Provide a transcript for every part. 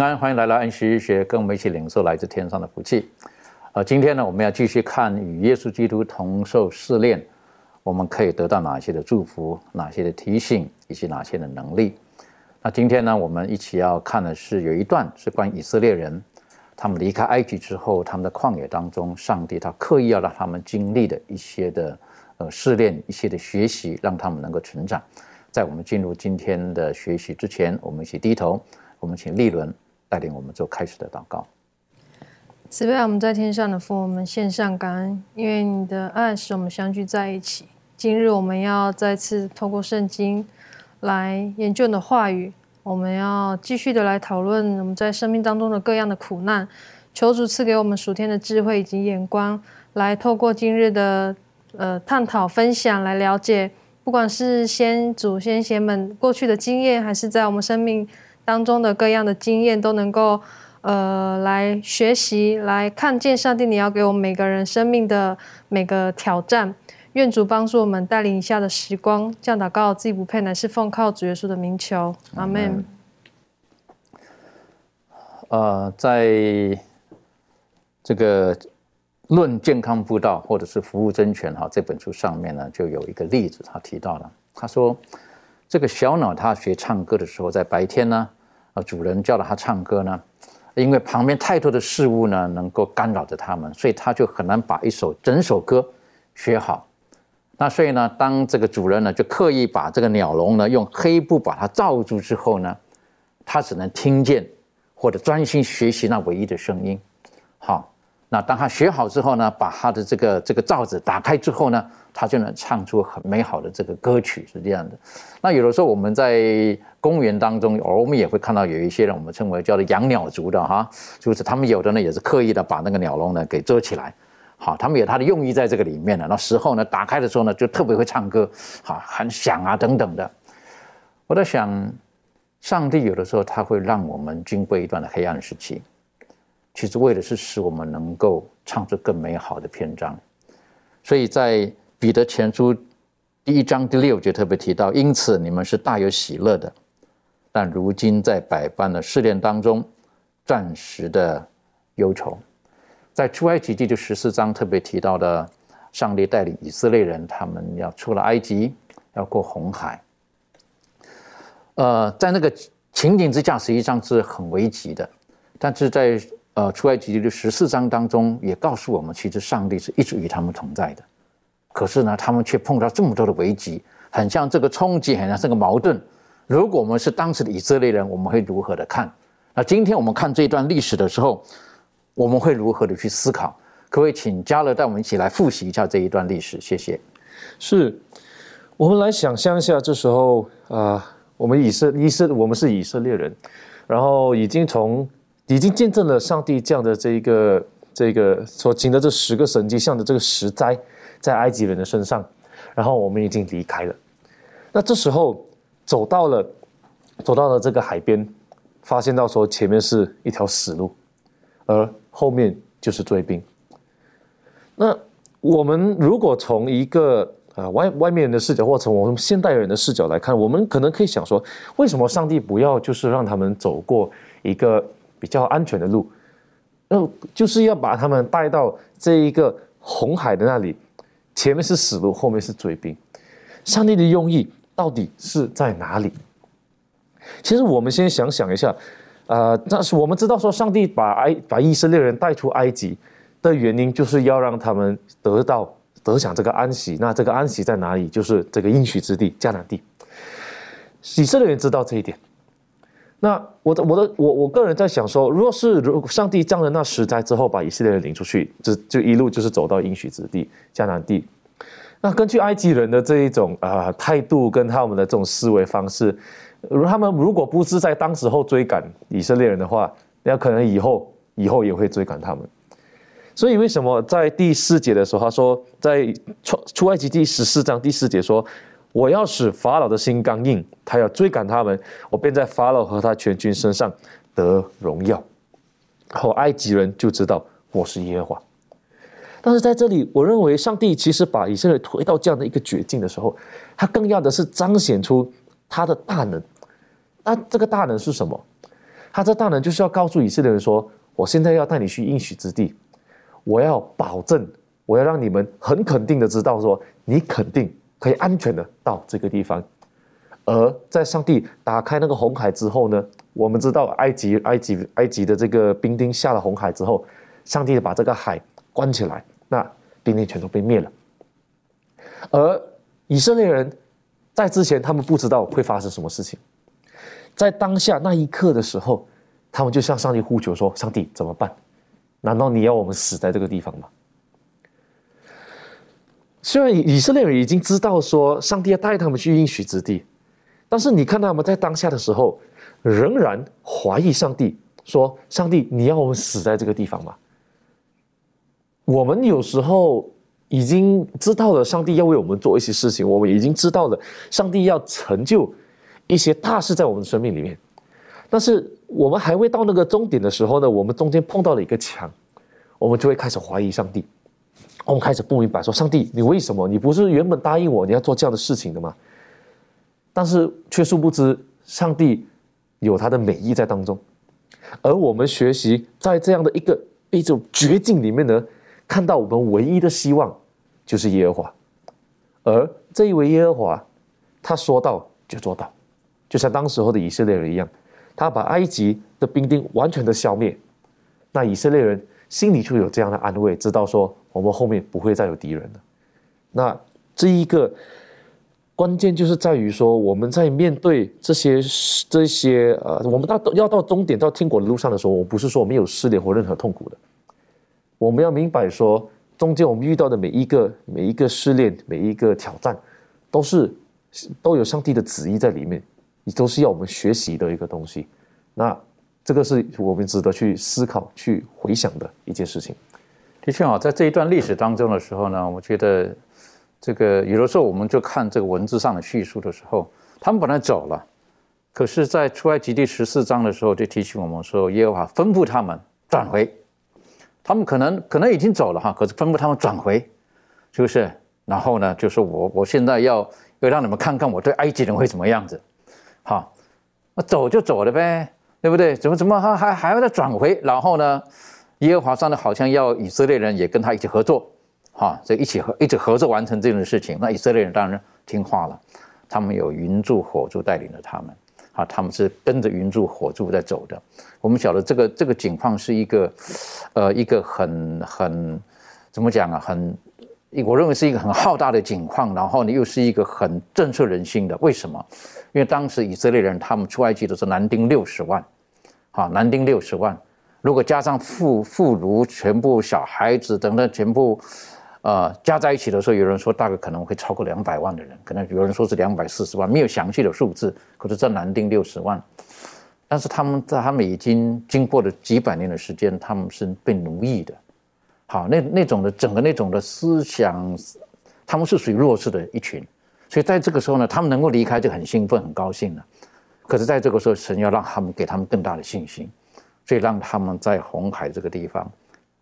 平安，欢迎来到安息日学，跟我们一起领受来自天上的福气。呃，今天呢，我们要继续看与耶稣基督同受试炼，我们可以得到哪些的祝福，哪些的提醒，以及哪些的能力。那今天呢，我们一起要看的是有一段是关于以色列人，他们离开埃及之后，他们的旷野当中，上帝他刻意要让他们经历的一些的呃试炼，一些的学习，让他们能够成长。在我们进入今天的学习之前，我们一起低头，我们请立伦带领我们做开始的祷告。慈悲我们在天上的父，我们献上感恩，因为你的爱使我们相聚在一起。今日我们要再次透过圣经来研究你的话语，我们要继续的来讨论我们在生命当中的各样的苦难。求主赐给我们属天的智慧以及眼光，来透过今日的呃探讨分享来了解，不管是先祖先贤们过去的经验，还是在我们生命当中的各样的经验，都能够。呃，来学习，来看见上帝，你要给我们每个人生命的每个挑战。愿主帮助我们带领以下的时光，这样祷告自己不配，乃是奉靠主耶稣的名求，阿门。呃，在这个《论健康辅导》或者是服务真权哈这本书上面呢，就有一个例子，他提到了，他说这个小鸟它学唱歌的时候，在白天呢，主人叫了它唱歌呢。因为旁边太多的事物呢，能够干扰着他们，所以他就很难把一首整首歌学好。那所以呢，当这个主人呢，就刻意把这个鸟笼呢用黑布把它罩住之后呢，他只能听见或者专心学习那唯一的声音。好，那当他学好之后呢，把他的这个这个罩子打开之后呢，他就能唱出很美好的这个歌曲，是这样的。那有的时候我们在公园当中，偶尔我们也会看到有一些人，我们称为叫做养鸟族的哈，就是他们有的呢也是刻意的把那个鸟笼呢给遮起来，好，他们有他的用意在这个里面的。那时候呢打开的时候呢就特别会唱歌，好，很响啊等等的。我在想，上帝有的时候他会让我们经过一段的黑暗时期，其实为的是使我们能够唱出更美好的篇章。所以在彼得前书第一章第六节特别提到，因此你们是大有喜乐的。但如今在百般的试炼当中，暂时的忧愁，在出埃及记的十四章特别提到的，上帝带领以色列人，他们要出了埃及，要过红海。呃，在那个情景之下，实际上是很危急的。但是在呃出埃及记的十四章当中，也告诉我们，其实上帝是一直与他们同在的。可是呢，他们却碰到这么多的危机，很像这个冲击，很像这个矛盾。如果我们是当时的以色列人，我们会如何的看？那今天我们看这一段历史的时候，我们会如何的去思考？可不可以请嘉乐带我们一起来复习一下这一段历史？谢谢。是，我们来想象一下，这时候啊，我们以色以色我们是以色列人，然后已经从已经见证了上帝这样的这一个这个所行的这十个神迹，像的这个十灾在埃及人的身上，然后我们已经离开了。那这时候。走到了，走到了这个海边，发现到说前面是一条死路，而后面就是追兵。那我们如果从一个啊外外面人的视角，或从我们现代人的视角来看，我们可能可以想说，为什么上帝不要就是让他们走过一个比较安全的路，那就是要把他们带到这一个红海的那里，前面是死路，后面是追兵。上帝的用意。到底是在哪里？其实我们先想想一下，呃，但是我们知道说，上帝把埃把以色列人带出埃及的原因，就是要让他们得到得享这个安息。那这个安息在哪里？就是这个应许之地迦南地。以色列人知道这一点。那我的我的我我个人在想说，若是如上帝降了那十灾之后，把以色列人领出去，就就一路就是走到应许之地迦南地。那根据埃及人的这一种啊态度跟他们的这种思维方式，如他们如果不是在当时候追赶以色列人的话，那可能以后以后也会追赶他们。所以为什么在第四节的时候，他说在出出埃及第十四章第四节说。我要使法老的心刚硬，他要追赶他们，我便在法老和他全军身上得荣耀。后埃及人就知道我是耶和华。但是在这里，我认为上帝其实把以色列推到这样的一个绝境的时候，他更要的是彰显出他的大能。那这个大能是什么？他这大能就是要告诉以色列人说：我现在要带你去应许之地，我要保证，我要让你们很肯定的知道说，你肯定。可以安全的到这个地方，而在上帝打开那个红海之后呢，我们知道埃及、埃及、埃及的这个兵丁下了红海之后，上帝把这个海关起来，那兵丁全都被灭了。而以色列人在之前他们不知道会发生什么事情，在当下那一刻的时候，他们就向上帝呼求说：“上帝怎么办？难道你要我们死在这个地方吗？”虽然以色列人已经知道说上帝要带他们去应许之地，但是你看他们在当下的时候，仍然怀疑上帝，说：“上帝，你要我们死在这个地方吗？”我们有时候已经知道了上帝要为我们做一些事情，我们已经知道了上帝要成就一些大事在我们的生命里面，但是我们还未到那个终点的时候呢，我们中间碰到了一个墙，我们就会开始怀疑上帝。我们开始不明白，说上帝，你为什么？你不是原本答应我你要做这样的事情的吗？但是却殊不知，上帝有他的美意在当中。而我们学习在这样的一个一种绝境里面呢，看到我们唯一的希望就是耶和华。而这一位耶和华，他说到就做到，就像当时候的以色列人一样，他把埃及的兵丁完全的消灭，那以色列人心里就有这样的安慰，知道说。我们后面不会再有敌人了。那这一个关键就是在于说，我们在面对这些这些呃，我们到要到终点到天国的路上的时候，我不是说没有失恋或任何痛苦的。我们要明白说，中间我们遇到的每一个每一个失恋、每一个挑战，都是都有上帝的旨意在里面，也都是要我们学习的一个东西。那这个是我们值得去思考、去回想的一件事情。的确啊，在这一段历史当中的时候呢，我觉得这个有的时候我们就看这个文字上的叙述的时候，他们本来走了，可是，在出埃及第十四章的时候就提醒我们说，耶和华吩咐他们转回，他们可能可能已经走了哈，可是吩咐他们转回，是不是？然后呢，就是我我现在要要让你们看看我对埃及人会怎么样子，好，那走就走了呗，对不对？怎么怎么还还还要再转回？然后呢？耶和华上呢，好像要以色列人也跟他一起合作，哈，这一起合一起合作完成这件事情。那以色列人当然听话了，他们有云柱火柱带领着他们，啊，他们是跟着云柱火柱在走的。我们晓得这个这个景况是一个，呃，一个很很怎么讲啊？很，我认为是一个很浩大的景况，然后呢，又是一个很震慑人心的。为什么？因为当时以色列人他们出埃及的是男丁六十万，好，男丁六十万。如果加上妇妇孺全部小孩子等等全部，呃加在一起的时候，有人说大概可能会超过两百万的人，可能有人说是两百四十万，没有详细的数字，可是这男丁六十万。但是他们在他们已经经过了几百年的时间，他们是被奴役的，好那那种的整个那种的思想，他们是属于弱势的一群，所以在这个时候呢，他们能够离开就很兴奋很高兴了。可是在这个时候，神要让他们给他们更大的信心。所以让他们在红海这个地方，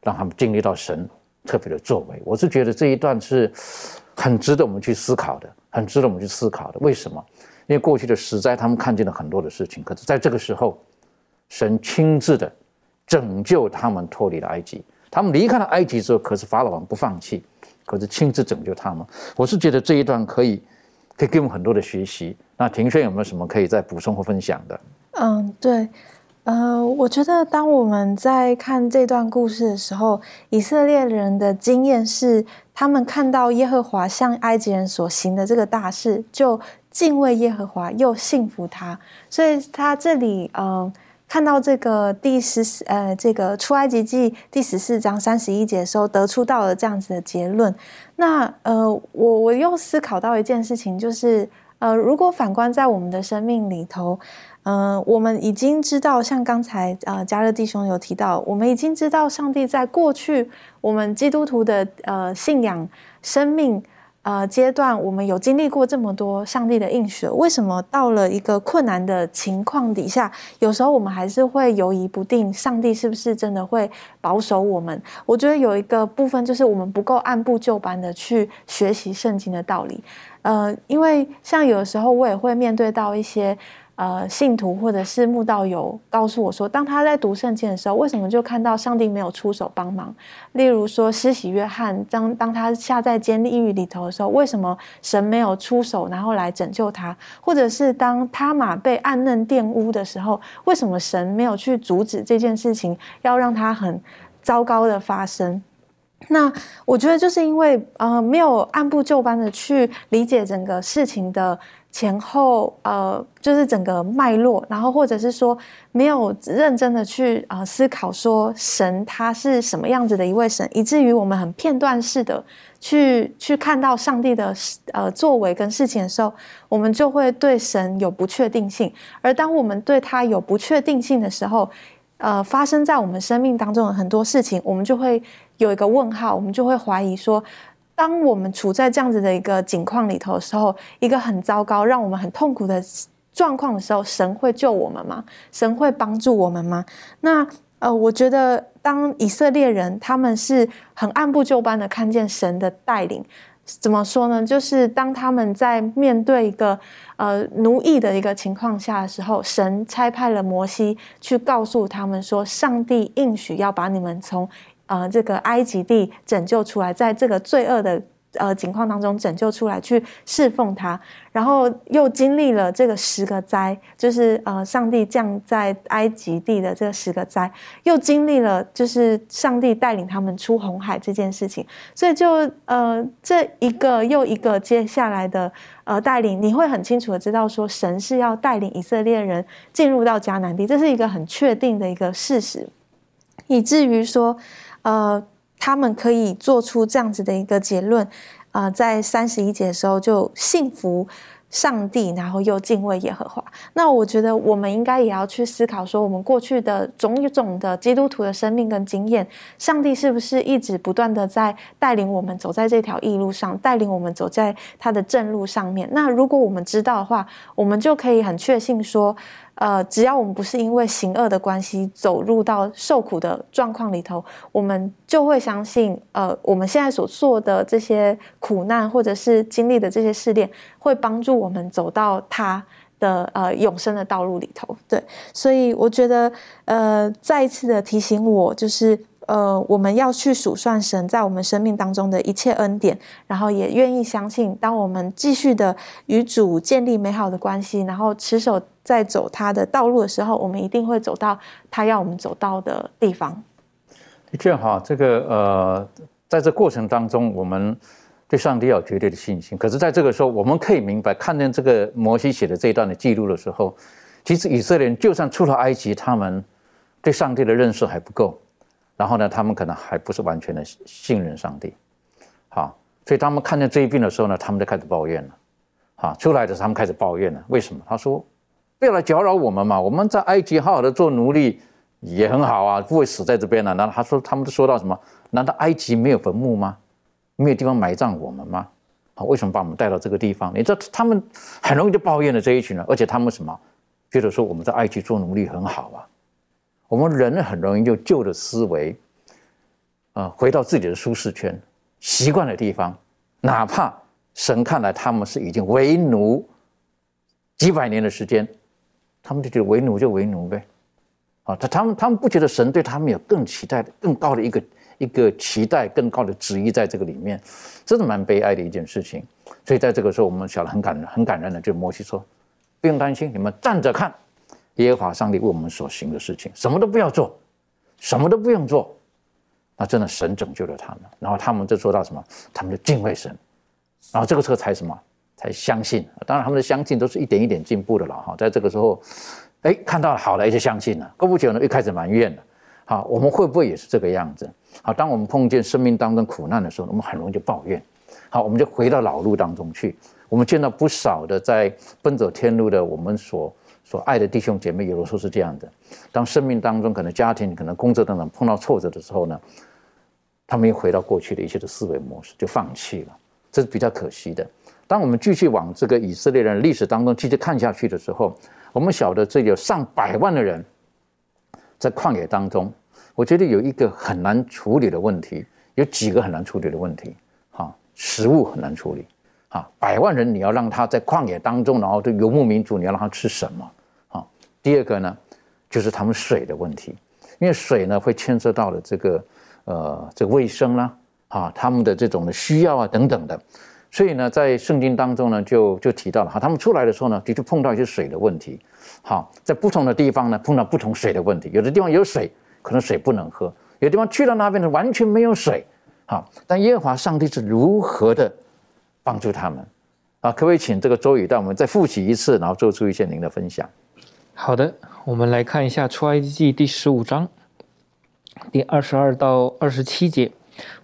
让他们经历到神特别的作为。我是觉得这一段是很值得我们去思考的，很值得我们去思考的。为什么？因为过去的实灾，他们看见了很多的事情，可是在这个时候，神亲自的拯救他们脱离了埃及。他们离开了埃及之后，可是法老王不放弃，可是亲自拯救他们。我是觉得这一段可以可以给我们很多的学习。那庭轩有没有什么可以再补充或分享的？嗯，对，呃，我觉得当我们在看这段故事的时候，以色列人的经验是，他们看到耶和华向埃及人所行的这个大事，就敬畏耶和华，又信服他。所以他这里，嗯。看到这个第十四呃，这个出埃及记第十四章三十一节的时候，得出到了这样子的结论。那呃，我我又思考到一件事情，就是呃，如果反观在我们的生命里头，嗯，我们已经知道，像刚才呃加勒弟兄有提到，我们已经知道上帝在过去我们基督徒的呃信仰生命。呃，阶段我们有经历过这么多上帝的应许，为什么到了一个困难的情况底下，有时候我们还是会犹疑不定，上帝是不是真的会保守我们？我觉得有一个部分就是我们不够按部就班的去学习圣经的道理。呃，因为像有时候我也会面对到一些。呃，信徒或者是慕道友告诉我说，当他在读圣经的时候，为什么就看到上帝没有出手帮忙？例如说，施洗约翰当当他下在监狱里头的时候，为什么神没有出手，然后来拯救他？或者是当他马被暗嫩玷污的时候，为什么神没有去阻止这件事情，要让他很糟糕的发生？那我觉得就是因为呃，没有按部就班的去理解整个事情的。前后呃，就是整个脉络，然后或者是说没有认真的去啊思考说神他是什么样子的一位神，以至于我们很片段式的去去看到上帝的呃作为跟事情的时候，我们就会对神有不确定性。而当我们对他有不确定性的时候，呃，发生在我们生命当中的很多事情，我们就会有一个问号，我们就会怀疑说。当我们处在这样子的一个境况里头的时候，一个很糟糕、让我们很痛苦的状况的时候，神会救我们吗？神会帮助我们吗？那呃，我觉得当以色列人他们是很按部就班的看见神的带领，怎么说呢？就是当他们在面对一个呃奴役的一个情况下的时候，神差派了摩西去告诉他们说，上帝应许要把你们从。呃，这个埃及地拯救出来，在这个罪恶的呃情况当中拯救出来，去侍奉他，然后又经历了这个十个灾，就是呃上帝降在埃及地的这十个灾，又经历了就是上帝带领他们出红海这件事情，所以就呃这一个又一个接下来的呃带领，你会很清楚的知道说神是要带领以色列人进入到迦南地，这是一个很确定的一个事实，以至于说。呃，他们可以做出这样子的一个结论，啊，在三十一节的时候就信服上帝，然后又敬畏耶和华。那我觉得我们应该也要去思考，说我们过去的种种的基督徒的生命跟经验，上帝是不是一直不断的在带领我们走在这条义路上，带领我们走在他的正路上面？那如果我们知道的话，我们就可以很确信说。呃，只要我们不是因为行恶的关系走入到受苦的状况里头，我们就会相信，呃，我们现在所做的这些苦难或者是经历的这些试炼，会帮助我们走到他的呃永生的道路里头。对，所以我觉得，呃，再一次的提醒我，就是。呃，我们要去数算神在我们生命当中的一切恩典，然后也愿意相信，当我们继续的与主建立美好的关系，然后持守在走他的道路的时候，我们一定会走到他要我们走到的地方。的确哈，这个呃，在这过程当中，我们对上帝有绝对的信心。可是，在这个时候，我们可以明白，看见这个摩西写的这一段的记录的时候，其实以色列人就算出了埃及，他们对上帝的认识还不够。然后呢，他们可能还不是完全的信任上帝，好，所以他们看见这一病的时候呢，他们就开始抱怨了，好，出来的时候他们开始抱怨了，为什么？他说，不要来搅扰我们嘛，我们在埃及好好的做奴隶也很好啊，不会死在这边了。然后他说，他们都说到什么？难道埃及没有坟墓吗？没有地方埋葬我们吗？好，为什么把我们带到这个地方？你知道，他们很容易就抱怨了这一群人，而且他们什么？觉得说我们在埃及做奴隶很好啊。我们人很容易就旧的思维，啊，回到自己的舒适圈、习惯的地方，哪怕神看来他们是已经为奴几百年的时间，他们就觉得为奴就为奴呗，啊，他他们他们不觉得神对他们有更期待的、更高的一个一个期待更高的旨意在这个里面，这是蛮悲哀的一件事情。所以在这个时候，我们晓得很感，很感人的，就摩西说：“不用担心，你们站着看耶和华上帝为我们所行的事情，什么都不要做，什么都不用做。”那真的神拯救了他们，然后他们就做到什么？他们就敬畏神，然后这个时候才什么？才相信。当然，他们的相信都是一点一点进步的了哈。在这个时候，哎，看到了好了，就相信了。过不久呢，又开始埋怨了。好，我们会不会也是这个样子？好，当我们碰见生命当中苦难的时候，我们很容易就抱怨。好，我们就回到老路当中去。我们见到不少的在奔走天路的我们所所爱的弟兄姐妹，有的时候是这样的。当生命当中可能家庭、可能工作等等碰到挫折的时候呢？他们又回到过去的一些的思维模式，就放弃了，这是比较可惜的。当我们继续往这个以色列人历史当中继续看下去的时候，我们晓得这有上百万的人在旷野当中。我觉得有一个很难处理的问题，有几个很难处理的问题。哈，食物很难处理。哈，百万人你要让他在旷野当中，然后这游牧民族你要让他吃什么？第二个呢，就是他们水的问题，因为水呢会牵涉到了这个。呃，这个卫生啦，啊，他们的这种的需要啊，等等的，所以呢，在圣经当中呢，就就提到了哈，他们出来的时候呢，的确碰到一些水的问题，好，在不同的地方呢，碰到不同水的问题，有的地方有水，可能水不能喝；有的地方去到那边呢，完全没有水，好，但耶和华上帝是如何的帮助他们啊？可不可以请这个周宇带我们再复习一次，然后做出一些您的分享？好的，我们来看一下出埃及记第十五章。第二十二到二十七节，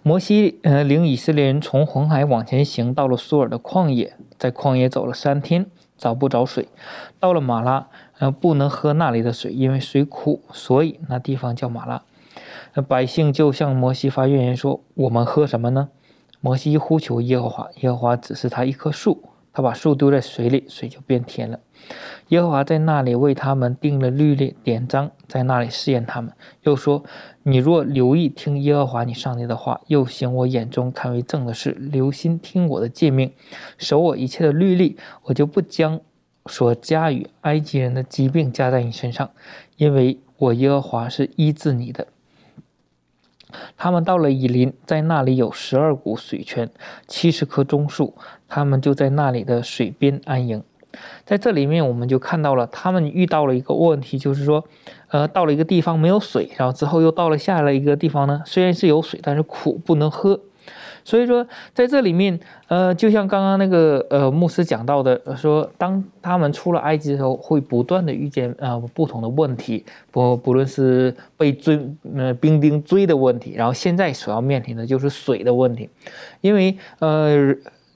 摩西呃领以色列人从红海往前行，到了苏尔的旷野，在旷野走了三天，找不着水，到了马拉，呃不能喝那里的水，因为水苦，所以那地方叫马拉。那百姓就向摩西发怨言说：“我们喝什么呢？”摩西呼求耶和华，耶和华指示他一棵树。他把树丢在水里，水就变甜了。耶和华在那里为他们定了律例典章，在那里试验他们。又说：“你若留意听耶和华你上帝的话，又行我眼中看为正的事，留心听我的诫命，守我一切的律例，我就不将所加与埃及人的疾病加在你身上，因为我耶和华是医治你的。”他们到了以林，在那里有十二股水泉，七十棵棕树，他们就在那里的水边安营。在这里面，我们就看到了他们遇到了一个问题，就是说，呃，到了一个地方没有水，然后之后又到了下了一个地方呢，虽然是有水，但是苦不能喝。所以说，在这里面，呃，就像刚刚那个呃牧师讲到的，说当他们出了埃及的时候，会不断的遇见呃不同的问题，不不论是被追呃兵丁追的问题，然后现在所要面临的就是水的问题，因为呃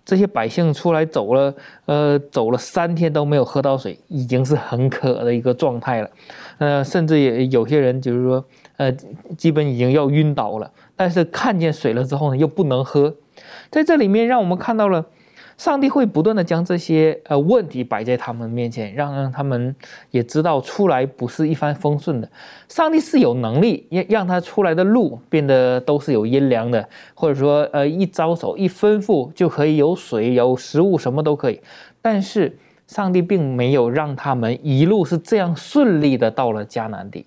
这些百姓出来走了呃走了三天都没有喝到水，已经是很渴的一个状态了，呃，甚至也有些人就是说呃基本已经要晕倒了。但是看见水了之后呢，又不能喝，在这里面让我们看到了，上帝会不断的将这些呃问题摆在他们面前，让让他们也知道出来不是一帆风顺的。上帝是有能力让让他出来的路变得都是有阴凉的，或者说呃一招手一吩咐就可以有水有食物什么都可以。但是上帝并没有让他们一路是这样顺利的到了迦南地。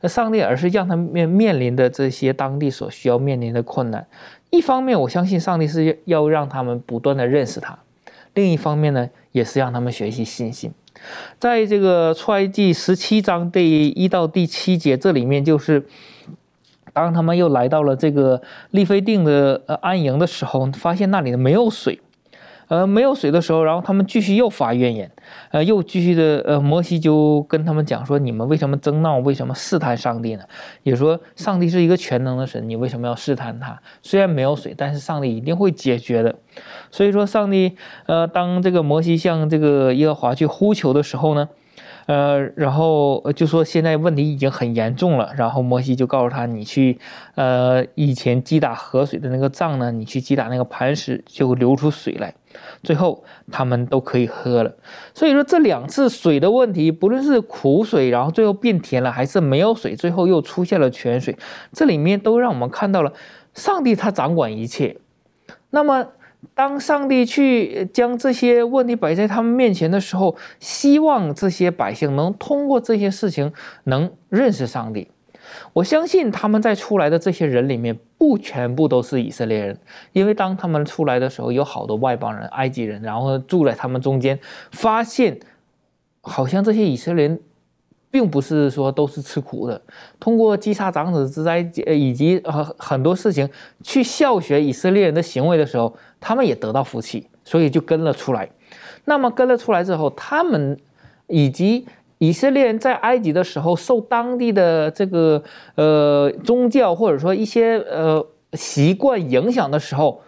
那上帝而是让他们面面临的这些当地所需要面临的困难，一方面我相信上帝是要让他们不断的认识他，另一方面呢，也是让他们学习信心。在这个出埃及十七章第一到第七节这里面，就是当他们又来到了这个利非定的呃安营的时候，发现那里没有水。呃，没有水的时候，然后他们继续又发怨言，呃，又继续的，呃，摩西就跟他们讲说：你们为什么争闹？为什么试探上帝呢？也说上帝是一个全能的神，你为什么要试探他？虽然没有水，但是上帝一定会解决的。所以说，上帝，呃，当这个摩西向这个耶和华去呼求的时候呢？呃，然后就说现在问题已经很严重了，然后摩西就告诉他，你去，呃，以前击打河水的那个杖呢，你去击打那个磐石，就流出水来，最后他们都可以喝了。所以说这两次水的问题，不论是苦水，然后最后变甜了，还是没有水，最后又出现了泉水，这里面都让我们看到了上帝他掌管一切。那么。当上帝去将这些问题摆在他们面前的时候，希望这些百姓能通过这些事情能认识上帝。我相信他们在出来的这些人里面，不全部都是以色列人，因为当他们出来的时候，有好多外邦人、埃及人，然后住在他们中间，发现好像这些以色列人。并不是说都是吃苦的，通过击杀长子之灾，以及呃很多事情去效学以色列人的行为的时候，他们也得到福气，所以就跟了出来。那么跟了出来之后，他们以及以色列人在埃及的时候受当地的这个呃宗教或者说一些呃习惯影响的时候，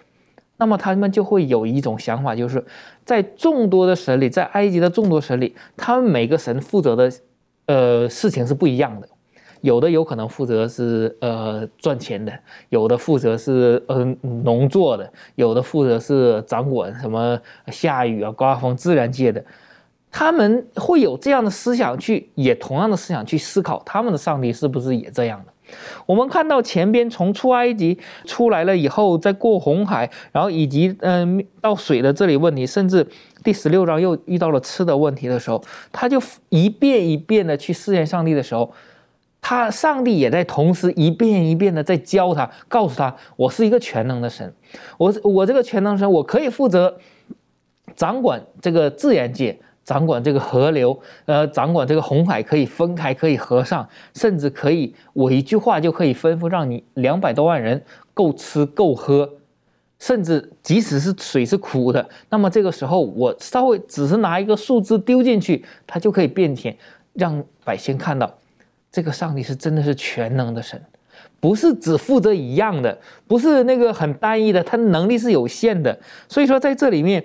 那么他们就会有一种想法，就是在众多的神里，在埃及的众多神里，他们每个神负责的。呃，事情是不一样的，有的有可能负责是呃赚钱的，有的负责是呃农作的，有的负责是掌管什么下雨啊、刮风自然界的，他们会有这样的思想去，也同样的思想去思考他们的上帝是不是也这样的。我们看到前边从出埃及出来了以后，再过红海，然后以及嗯到水的这里问题，甚至第十六章又遇到了吃的问题的时候，他就一遍一遍的去试验上帝的时候，他上帝也在同时一遍一遍的在教他，告诉他我是一个全能的神，我我这个全能神，我可以负责掌管这个自然界。掌管这个河流，呃，掌管这个红海可以分开，可以合上，甚至可以我一句话就可以吩咐让你两百多万人够吃够喝，甚至即使是水是苦的，那么这个时候我稍微只是拿一个树枝丢进去，它就可以变甜，让百姓看到这个上帝是真的是全能的神，不是只负责一样的，不是那个很单一的，他能力是有限的，所以说在这里面。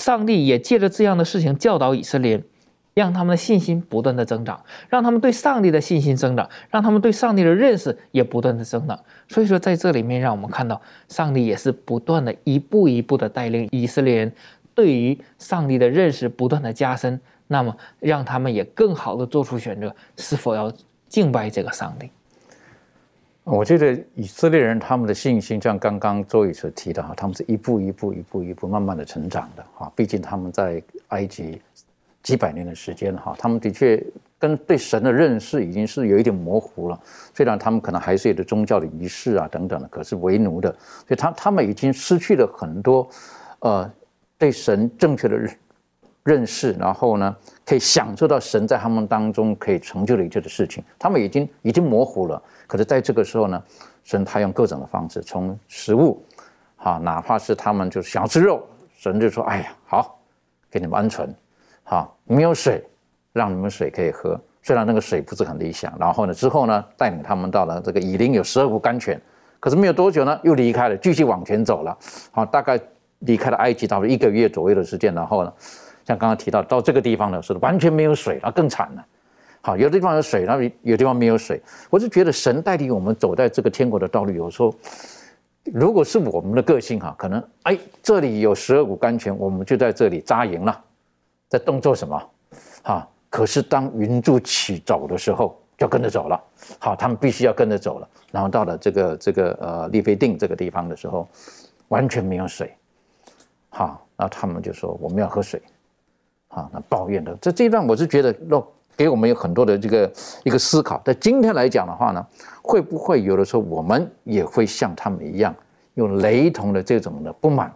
上帝也借着这样的事情教导以色列人，让他们的信心不断的增长，让他们对上帝的信心增长，让他们对上帝的认识也不断的增长。所以说，在这里面，让我们看到上帝也是不断的一步一步的带领以色列人对于上帝的认识不断的加深，那么让他们也更好的做出选择，是否要敬拜这个上帝。我觉得以色列人他们的信心，像刚刚周宇所提的哈，他们是一步一步、一步一步慢慢的成长的哈。毕竟他们在埃及几百年的时间哈，他们的确跟对神的认识已经是有一点模糊了。虽然他们可能还是有的宗教的仪式啊等等的，可是为奴的，所以他他们已经失去了很多呃对神正确的认认识，然后呢可以享受到神在他们当中可以成就的一切的事情，他们已经已经模糊了。可是，在这个时候呢，神他用各种的方式，从食物，哈，哪怕是他们就想要吃肉，神就说：“哎呀，好，给你们鹌鹑，好，没有水，让你们水可以喝。虽然那个水不是很理想。然后呢，之后呢，带领他们到了这个以林有十二股甘泉。可是没有多久呢，又离开了，继续往前走了。好，大概离开了埃及，到了一个月左右的时间。然后呢，像刚刚提到，到这个地方呢，是完全没有水，那更惨了。”好，有的地方有水，那有地方没有水。我就觉得神带领我们走在这个天国的道路，有时候如果是我们的个性哈，可能哎这里有十二股甘泉，我们就在这里扎营了，在动作什么？哈，可是当云柱起走的时候，就跟着走了。好，他们必须要跟着走了。然后到了这个这个呃利非定这个地方的时候，完全没有水。好，那他们就说我们要喝水。啊，那抱怨的这这一段，我是觉得若。给我们有很多的这个一个思考，在今天来讲的话呢，会不会有的时候我们也会像他们一样，用雷同的这种的不满、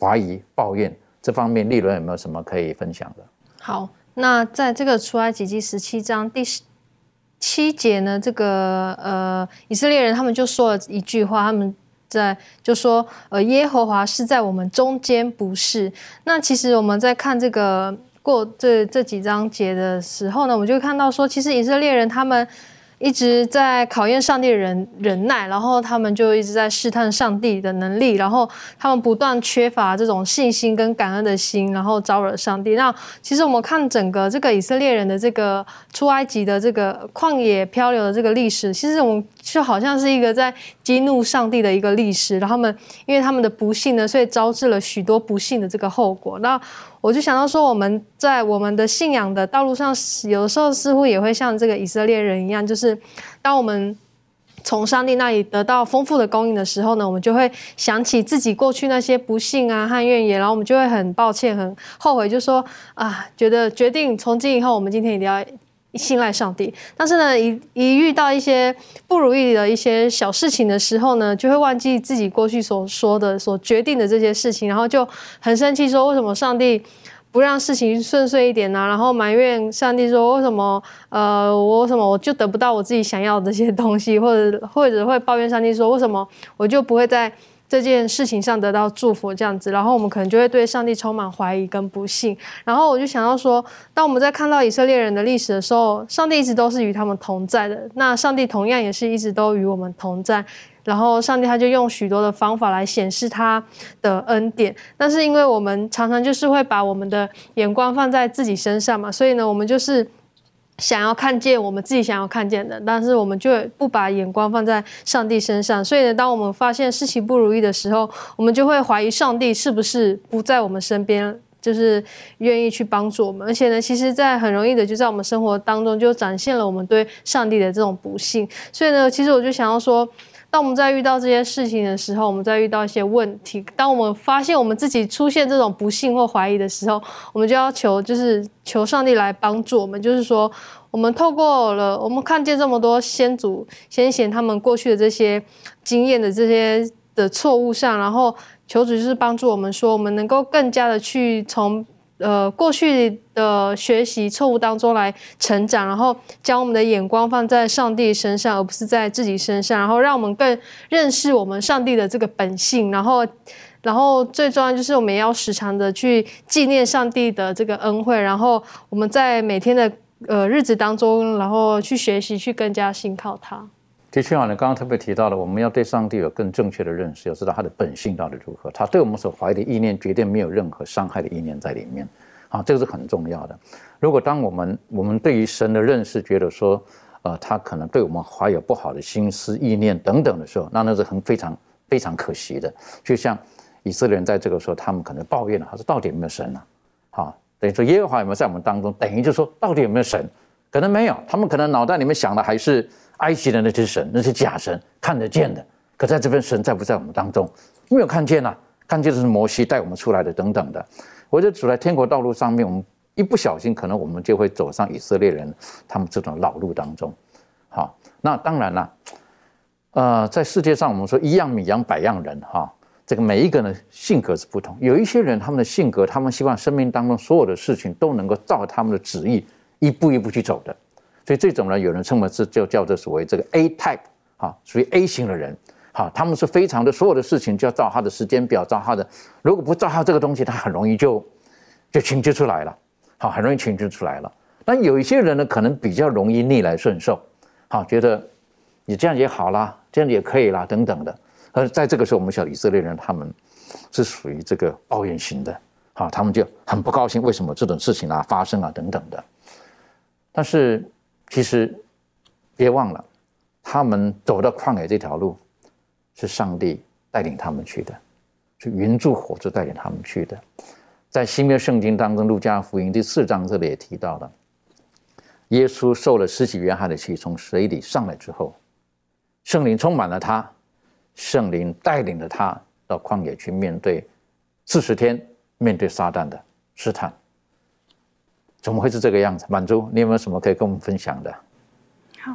怀疑、抱怨这方面，利润有没有什么可以分享的？好，那在这个出埃及记十七章第十七节呢，这个呃以色列人他们就说了一句话，他们在就说呃耶和华是在我们中间，不是。那其实我们在看这个。过这这几章节的时候呢，我们就看到说，其实以色列人他们。一直在考验上帝的忍忍耐，然后他们就一直在试探上帝的能力，然后他们不断缺乏这种信心跟感恩的心，然后招惹上帝。那其实我们看整个这个以色列人的这个出埃及的这个旷野漂流的这个历史，其实我们就好像是一个在激怒上帝的一个历史。然后他们因为他们的不幸呢，所以招致了许多不幸的这个后果。那我就想到说，我们在我们的信仰的道路上，有的时候似乎也会像这个以色列人一样，就是当我们从上帝那里得到丰富的供应的时候呢，我们就会想起自己过去那些不幸啊和怨言，然后我们就会很抱歉、很后悔，就说啊，觉得决定从今以后，我们今天一定要信赖上帝。但是呢，一一遇到一些不如意的一些小事情的时候呢，就会忘记自己过去所说的、所决定的这些事情，然后就很生气，说为什么上帝不让事情顺遂一点呢、然后埋怨上帝说为什么呃我为什么我就得不到我自己想要的这些东西，或者或者会抱怨上帝说为什么我就不会在这件事情上得到祝福这样子，然后我们可能就会对上帝充满怀疑跟不信。然后我就想到说，当我们在看到以色列人的历史的时候，上帝一直都是与他们同在的。那上帝同样也是一直都与我们同在。然后上帝他就用许多的方法来显示他的恩典，但是因为我们常常就是会把我们的眼光放在自己身上嘛，所以呢，我们就是想要看见我们自己想要看见的，但是我们就不把眼光放在上帝身上。所以呢，当我们发现事情不如意的时候，我们就会怀疑上帝是不是不在我们身边。就是愿意去帮助我们，而且呢，其实，在很容易的就在我们生活当中就展现了我们对上帝的这种不幸。所以呢，其实我就想要说，当我们在遇到这些事情的时候，我们在遇到一些问题，当我们发现我们自己出现这种不幸或怀疑的时候，我们就要求，就是求上帝来帮助我们。就是说，我们透过了我们看见这么多先祖先贤他们过去的这些经验的这些的错误上，然后求主就是帮助我们说，我们能够更加的去从。呃，过去的学习错误当中来成长，然后将我们的眼光放在上帝身上，而不是在自己身上，然后让我们更认识我们上帝的这个本性，然后，然后最重要就是我们也要时常的去纪念上帝的这个恩惠，然后我们在每天的呃日子当中，然后去学习，去更加信靠他。的确啊，你刚刚特别提到了，我们要对上帝有更正确的认识，要知道他的本性到底如何。他对我们所怀的意念，绝对没有任何伤害的意念在里面。啊，这个是很重要的。如果当我们我们对于神的认识觉得说，呃，他可能对我们怀有不好的心思、意念等等的时候，那那是很非常非常可惜的。就像以色列人在这个时候，他们可能抱怨了，他说到底有没有神呢？好，等于说耶和华有没有在我们当中？等于就说到底有没有神？可能没有，他们可能脑袋里面想的还是。埃及的那些神，那些假神看得见的，可在这边神在不在我们当中？没有看见呐，看见的是摩西带我们出来的等等的。我就走在天国道路上面，我们一不小心，可能我们就会走上以色列人他们这种老路当中。好，那当然了，呃，在世界上我们说一样米养百样人哈，这个每一个人性格是不同。有一些人他们的性格，他们希望生命当中所有的事情都能够照他们的旨意一步一步去走的。所以这种呢，有人称为是就叫做所谓这个 A type 啊，属于 A 型的人，好，他们是非常的所有的事情就要照他的时间表，照他的，如果不照他这个东西，他很容易就就情绪出来了，好，很容易情绪出来了。但有一些人呢，可能比较容易逆来顺受，好，觉得你这样也好啦，这样也可以啦，等等的。而在这个时候，我们小以色列人他们是属于这个抱怨型的，好，他们就很不高兴，为什么这种事情啊发生啊等等的，但是。其实，别忘了，他们走到旷野这条路，是上帝带领他们去的，是云柱火柱带领他们去的。在新约圣经当中，《路加福音》第四章这里也提到了，耶稣受了施洗约翰的气，从水里上来之后，圣灵充满了他，圣灵带领着他到旷野去面对四十天面对撒旦的试探。怎么会是这个样子？满足，你有没有什么可以跟我们分享的？好，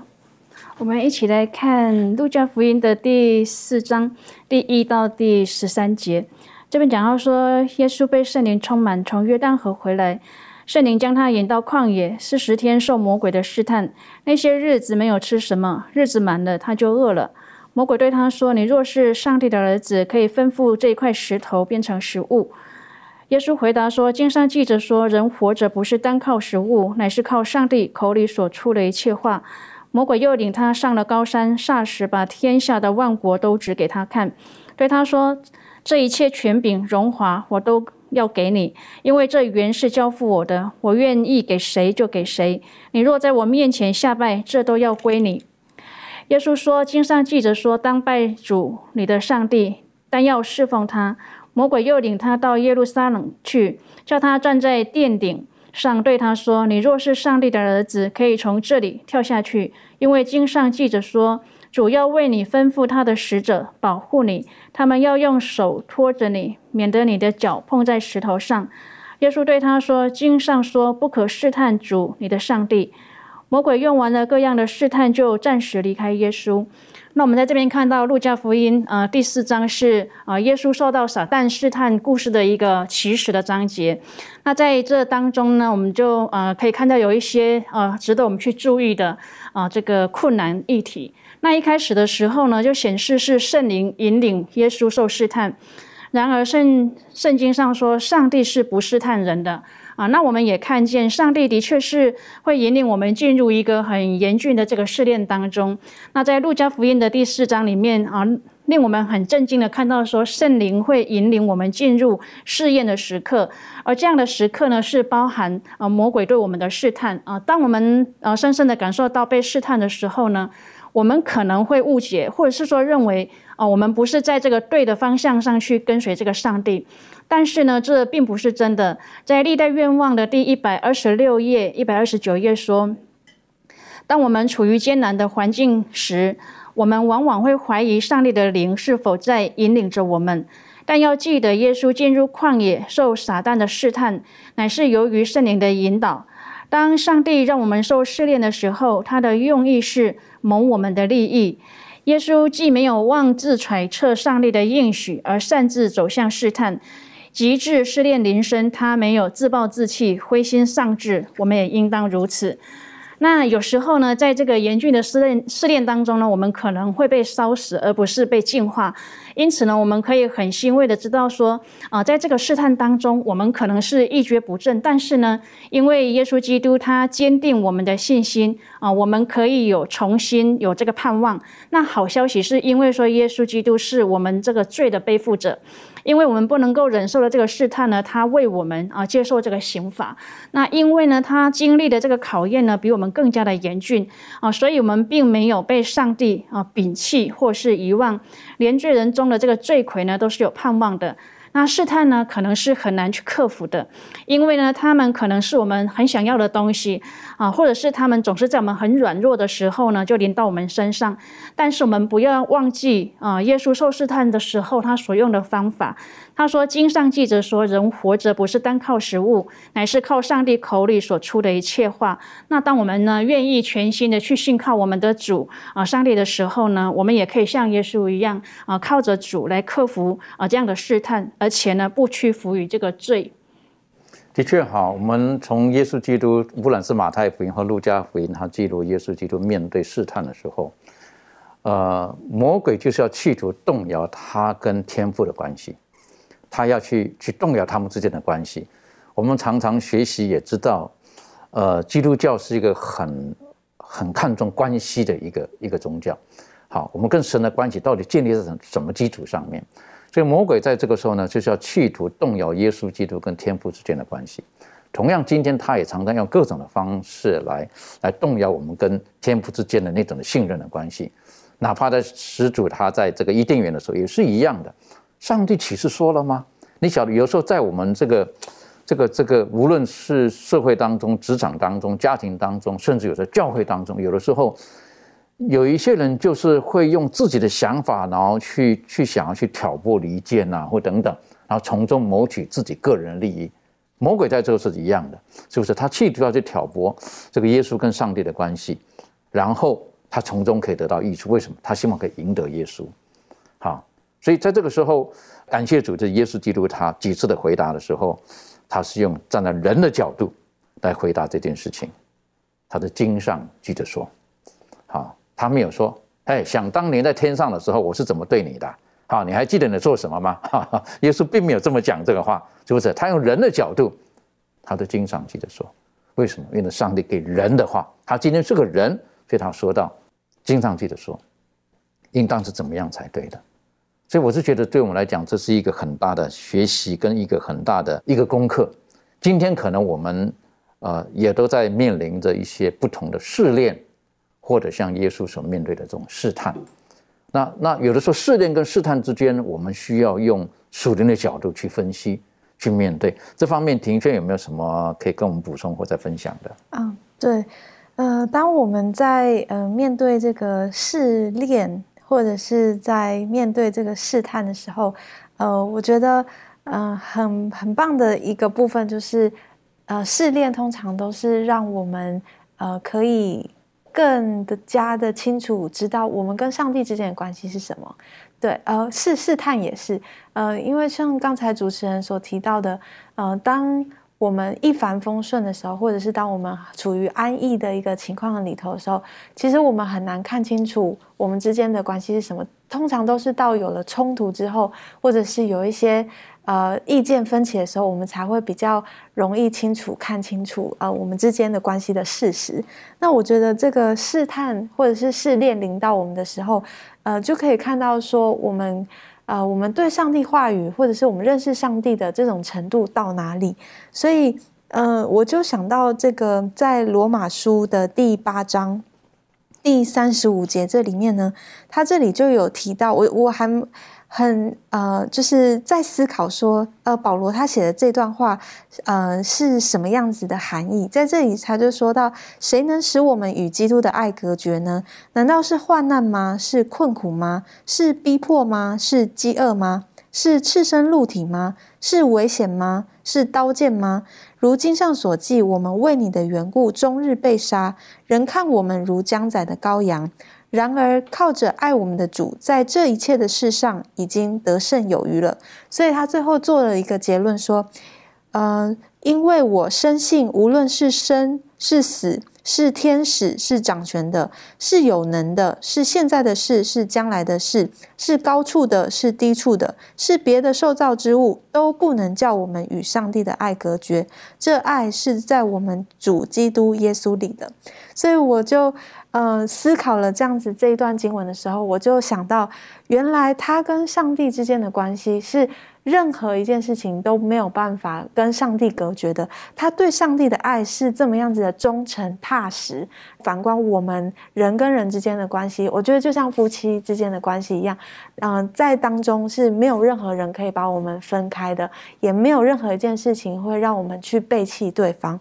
我们一起来看《路加福音》的第四章第一到第十三节。这边讲到说，耶稣被圣灵充满，从约旦河回来，圣灵将他引到旷野，四十天受魔鬼的试探。那些日子没有吃什么，日子满了，他就饿了。魔鬼对他说：“你若是上帝的儿子，可以吩咐这一块石头变成食物。”耶稣回答说：“经上记着说，人活着不是单靠食物，乃是靠上帝口里所出的一切话。”魔鬼又领他上了高山，霎时把天下的万国都指给他看，对他说：“这一切权柄、荣华，我都要给你，因为这原是交付我的，我愿意给谁就给谁。你若在我面前下拜，这都要归你。”耶稣说：“经上记着说，当拜主你的上帝，但要侍奉他。”魔鬼又领他到耶路撒冷去，叫他站在殿顶上，对他说：“你若是上帝的儿子，可以从这里跳下去，因为经上记着说，主要为你吩咐他的使者保护你，他们要用手托着你，免得你的脚碰在石头上。”耶稣对他说：“经上说，不可试探主你的上帝。”魔鬼用完了各样的试探，就暂时离开耶稣。那我们在这边看到路加福音，呃，第四章是啊，耶稣受到撒旦试探故事的一个起始的章节。那在这当中呢，我们就呃可以看到有一些呃值得我们去注意的啊这个困难议题。那一开始的时候呢，就显示是圣灵引领耶稣受试探。然而圣圣经上说，上帝是不试探人的。啊，那我们也看见，上帝的确是会引领我们进入一个很严峻的这个试炼当中。那在路加福音的第四章里面啊，令我们很震惊的看到说，圣灵会引领我们进入试验的时刻，而这样的时刻呢，是包含啊魔鬼对我们的试探啊。当我们呃深深的感受到被试探的时候呢，我们可能会误解，或者是说认为啊，我们不是在这个对的方向上去跟随这个上帝。但是呢，这并不是真的。在历代愿望的第一百二十六页、一百二十九页说，当我们处于艰难的环境时，我们往往会怀疑上帝的灵是否在引领着我们。但要记得，耶稣进入旷野受撒旦的试探，乃是由于圣灵的引导。当上帝让我们受试炼的时候，他的用意是谋我们的利益。耶稣既没有妄自揣测上帝的应许，而擅自走向试探。极致试炼铃声，他没有自暴自弃、灰心丧志，我们也应当如此。那有时候呢，在这个严峻的试炼试炼当中呢，我们可能会被烧死，而不是被净化。因此呢，我们可以很欣慰的知道说，啊，在这个试探当中，我们可能是一蹶不振，但是呢，因为耶稣基督他坚定我们的信心啊，我们可以有重新有这个盼望。那好消息是因为说，耶稣基督是我们这个罪的背负者。因为我们不能够忍受的这个试探呢，他为我们啊接受这个刑罚。那因为呢，他经历的这个考验呢，比我们更加的严峻啊，所以我们并没有被上帝啊摒弃或是遗忘。连罪人中的这个罪魁呢，都是有盼望的。那试探呢，可能是很难去克服的，因为呢，他们可能是我们很想要的东西啊，或者是他们总是在我们很软弱的时候呢，就临到我们身上。但是我们不要忘记啊，耶稣受试探的时候，他所用的方法。他说：“经上记着说，人活着不是单靠食物，乃是靠上帝口里所出的一切话。那当我们呢，愿意全心的去信靠我们的主啊，上帝的时候呢，我们也可以像耶稣一样啊，靠着主来克服啊这样的试探，而且呢，不屈服于这个罪。”的确好，我们从耶稣基督，无论是马太福音和路加福音，他记录耶稣基督面对试探的时候，呃，魔鬼就是要企图动摇他跟天父的关系。他要去去动摇他们之间的关系。我们常常学习也知道，呃，基督教是一个很很看重关系的一个一个宗教。好，我们跟神的关系到底建立在什什么基础上面？所以魔鬼在这个时候呢，就是要企图动摇耶稣基督跟天父之间的关系。同样，今天他也常常用各种的方式来来动摇我们跟天父之间的那种的信任的关系。哪怕在始祖他在这个伊甸园的时候也是一样的。上帝启示说了吗？你晓得，有时候在我们这个、这个、这个，无论是社会当中、职场当中、家庭当中，甚至有的教会当中，有的时候有一些人就是会用自己的想法，然后去去想要去挑拨离间呐，或等等，然后从中谋取自己个人利益。魔鬼在这个是一样的，是不是？他企图要去挑拨这个耶稣跟上帝的关系，然后他从中可以得到益处。为什么？他希望可以赢得耶稣。好。所以在这个时候，感谢主，这耶稣基督他几次的回答的时候，他是用站在人的角度来回答这件事情。他的经上记着说：“好，他没有说，哎，想当年在天上的时候，我是怎么对你的？好，你还记得你做什么吗？”哈哈，耶稣并没有这么讲这个话，是不是？他用人的角度，他的经上记着说，为什么？因为上帝给人的话，他今天是个人，所以他说到，经上记着说，应当是怎么样才对的。所以我是觉得，对我们来讲，这是一个很大的学习跟一个很大的一个功课。今天可能我们呃也都在面临着一些不同的试炼，或者像耶稣所面对的这种试探。那那有的时候试炼跟试探之间，我们需要用属灵的角度去分析、去面对。这方面，庭轩有没有什么可以跟我们补充或再分享的？啊，对，呃，当我们在呃面对这个试炼。或者是在面对这个试探的时候，呃，我觉得，呃，很很棒的一个部分就是，呃，试炼通常都是让我们呃可以更的加的清楚知道我们跟上帝之间的关系是什么。对，呃，试试探也是，呃，因为像刚才主持人所提到的，呃，当我们一帆风顺的时候，或者是当我们处于安逸的一个情况里头的时候，其实我们很难看清楚我们之间的关系是什么。通常都是到有了冲突之后，或者是有一些呃意见分歧的时候，我们才会比较容易清楚看清楚呃我们之间的关系的事实。那我觉得这个试探或者是试炼临到我们的时候，呃，就可以看到说我们。啊，我们对上帝话语，或者是我们认识上帝的这种程度到哪里？所以，呃，我就想到这个，在罗马书的第八章第三十五节这里面呢，他这里就有提到，我我还。很呃，就是在思考说，呃，保罗他写的这段话，呃，是什么样子的含义？在这里他就说到，谁能使我们与基督的爱隔绝呢？难道是患难吗？是困苦吗？是逼迫吗？是饥饿吗？是赤身露体吗？是危险吗？是刀剑吗？如经上所记，我们为你的缘故，终日被杀，人看我们如将宰的羔羊。然而，靠着爱我们的主，在这一切的事上已经得胜有余了。所以他最后做了一个结论说：“呃，因为我深信，无论是生是死。”是天使，是掌权的，是有能的，是现在的事，是将来的事，是高处的，是低处的，是别的受造之物，都不能叫我们与上帝的爱隔绝。这爱是在我们主基督耶稣里的。所以我就呃思考了这样子这一段经文的时候，我就想到，原来他跟上帝之间的关系是。任何一件事情都没有办法跟上帝隔绝的，他对上帝的爱是这么样子的忠诚踏实。反观我们人跟人之间的关系，我觉得就像夫妻之间的关系一样，嗯，在当中是没有任何人可以把我们分开的，也没有任何一件事情会让我们去背弃对方。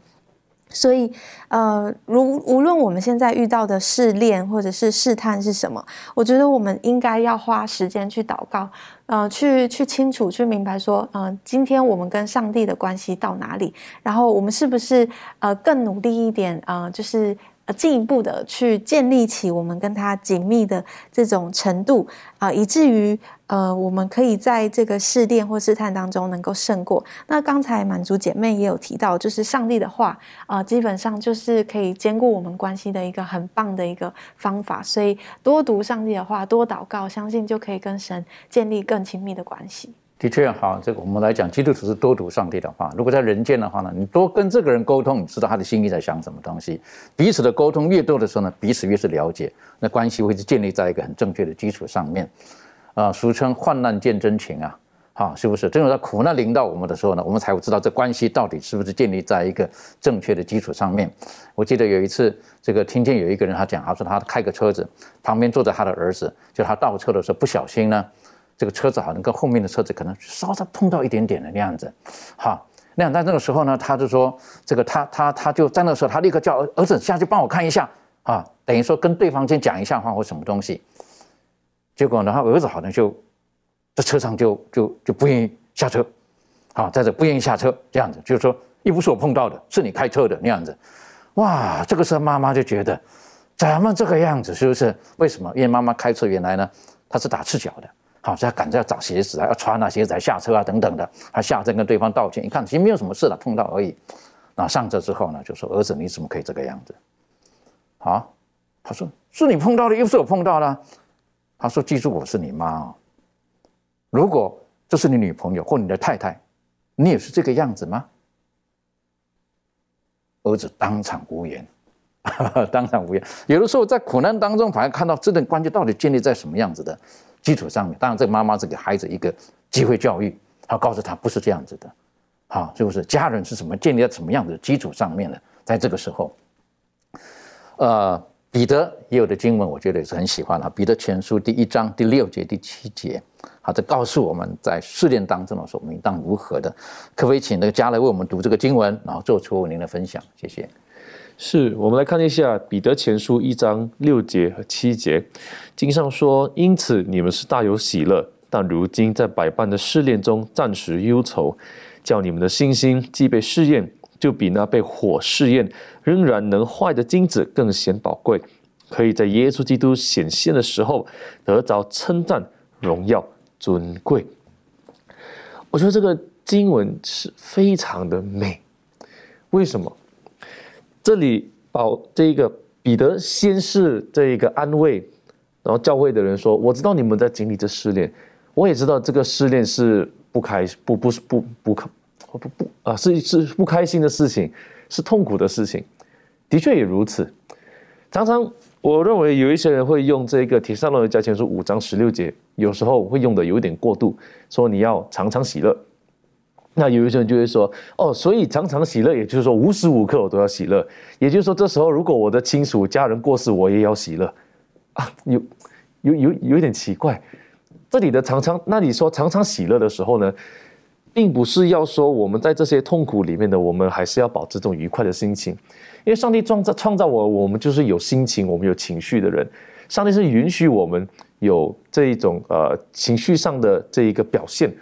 所以，呃，如无论我们现在遇到的试炼或者是试探是什么，我觉得我们应该要花时间去祷告，呃，去去清楚去明白说，呃，今天我们跟上帝的关系到哪里，然后我们是不是呃更努力一点，呃，就是。呃，进一步的去建立起我们跟他紧密的这种程度啊，以至于呃，我们可以在这个试炼或试探当中能够胜过。那刚才满足姐妹也有提到，就是上帝的话啊，基本上就是可以兼顾我们关系的一个很棒的一个方法。所以多读上帝的话，多祷告，相信就可以跟神建立更亲密的关系。的确好，这个我们来讲，基督徒是多读上帝的话。如果在人间的话呢，你多跟这个人沟通，你知道他的心意在想什么东西。彼此的沟通越多的时候呢，彼此越是了解，那关系会是建立在一个很正确的基础上面。啊，俗称患难见真情啊，好，是不是？只有在苦难临到我们的时候呢，我们才会知道这关系到底是不是建立在一个正确的基础上面。我记得有一次，这个听见有一个人他讲，他说他开个车子，旁边坐着他的儿子，就他倒车的时候不小心呢。这个车子好像跟后面的车子可能稍稍碰到一点点的那样子，好，那样在那个时候呢，他就说这个他他他就在那时候，他立刻叫儿子下去帮我看一下啊，等于说跟对方先讲一下话或什么东西。结果呢，他儿子好像就在车上就就就不愿意下车，好，在这不愿意下车这样子，就是说又不是我碰到的，是你开车的那样子。哇，这个时候妈妈就觉得怎么这个样子，是不是？为什么？因为妈妈开车原来呢，她是打赤脚的。好，他赶着要找鞋子啊，要穿啊，鞋子下车啊，等等的。他下车跟对方道歉，一看其实没有什么事了，碰到而已。那上车之后呢，就说：“儿子，你怎么可以这个样子？”好，他说：“是你碰到的，又不是我碰到的。”他说：“记住，我是你妈哦。如果这是你女朋友或你的太太，你也是这个样子吗？”儿子当场无言，当然无言。有的时候在苦难当中，反而看到这段关系到底建立在什么样子的。基础上面，当然这个妈妈是给孩子一个机会教育，她告诉他不是这样子的，好，是不是？家人是什么建立在什么样子的基础上面的？在这个时候，呃，彼得也有的经文，我觉得也是很喜欢啊。彼得前书第一章第六节、第七节，好，这告诉我们在试炼当中的时候，我们应当如何的。可不可以请那个家来为我们读这个经文，然后做出您的分享？谢谢。是我们来看一下彼得前书一章六节和七节，经上说：“因此你们是大有喜乐，但如今在百般的试炼中暂时忧愁，叫你们的信心既被试验，就比那被火试验仍然能坏的金子更显宝贵，可以在耶稣基督显现的时候得着称赞、荣耀、尊贵。我觉得这个经文是非常的美，为什么？这里保这一个彼得先是这一个安慰，然后教会的人说：“我知道你们在经历这试炼，我也知道这个试炼是不开不不是不不不不不啊是是不开心的事情，是痛苦的事情，的确也如此。常常我认为有一些人会用这个《铁上罗加前书》五章十六节，有时候会用的有一点过度，说你要常常喜乐。那有一些人就会说：哦，所以常常喜乐，也就是说无时无刻我都要喜乐。也就是说，这时候如果我的亲属家人过世，我也要喜乐啊，有有有有一点奇怪。这里的常常，那你说常常喜乐的时候呢，并不是要说我们在这些痛苦里面的，我们还是要保持这种愉快的心情，因为上帝创造创造我，我们就是有心情，我们有情绪的人。上帝是允许我们有这一种呃情绪上的这一个表现，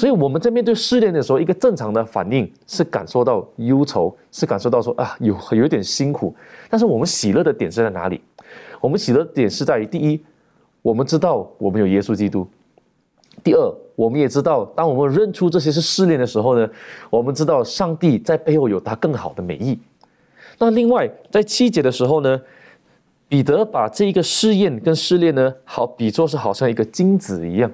所以我们在面对试炼的时候，一个正常的反应是感受到忧愁，是感受到说啊有有一点辛苦，但是我们喜乐的点是在哪里？我们喜乐的点是在于第一。我们知道我们有耶稣基督。第二，我们也知道，当我们认出这些是试炼的时候呢，我们知道上帝在背后有他更好的美意。那另外，在七节的时候呢，彼得把这一个试验跟试炼呢，好比作是好像一个金子一样。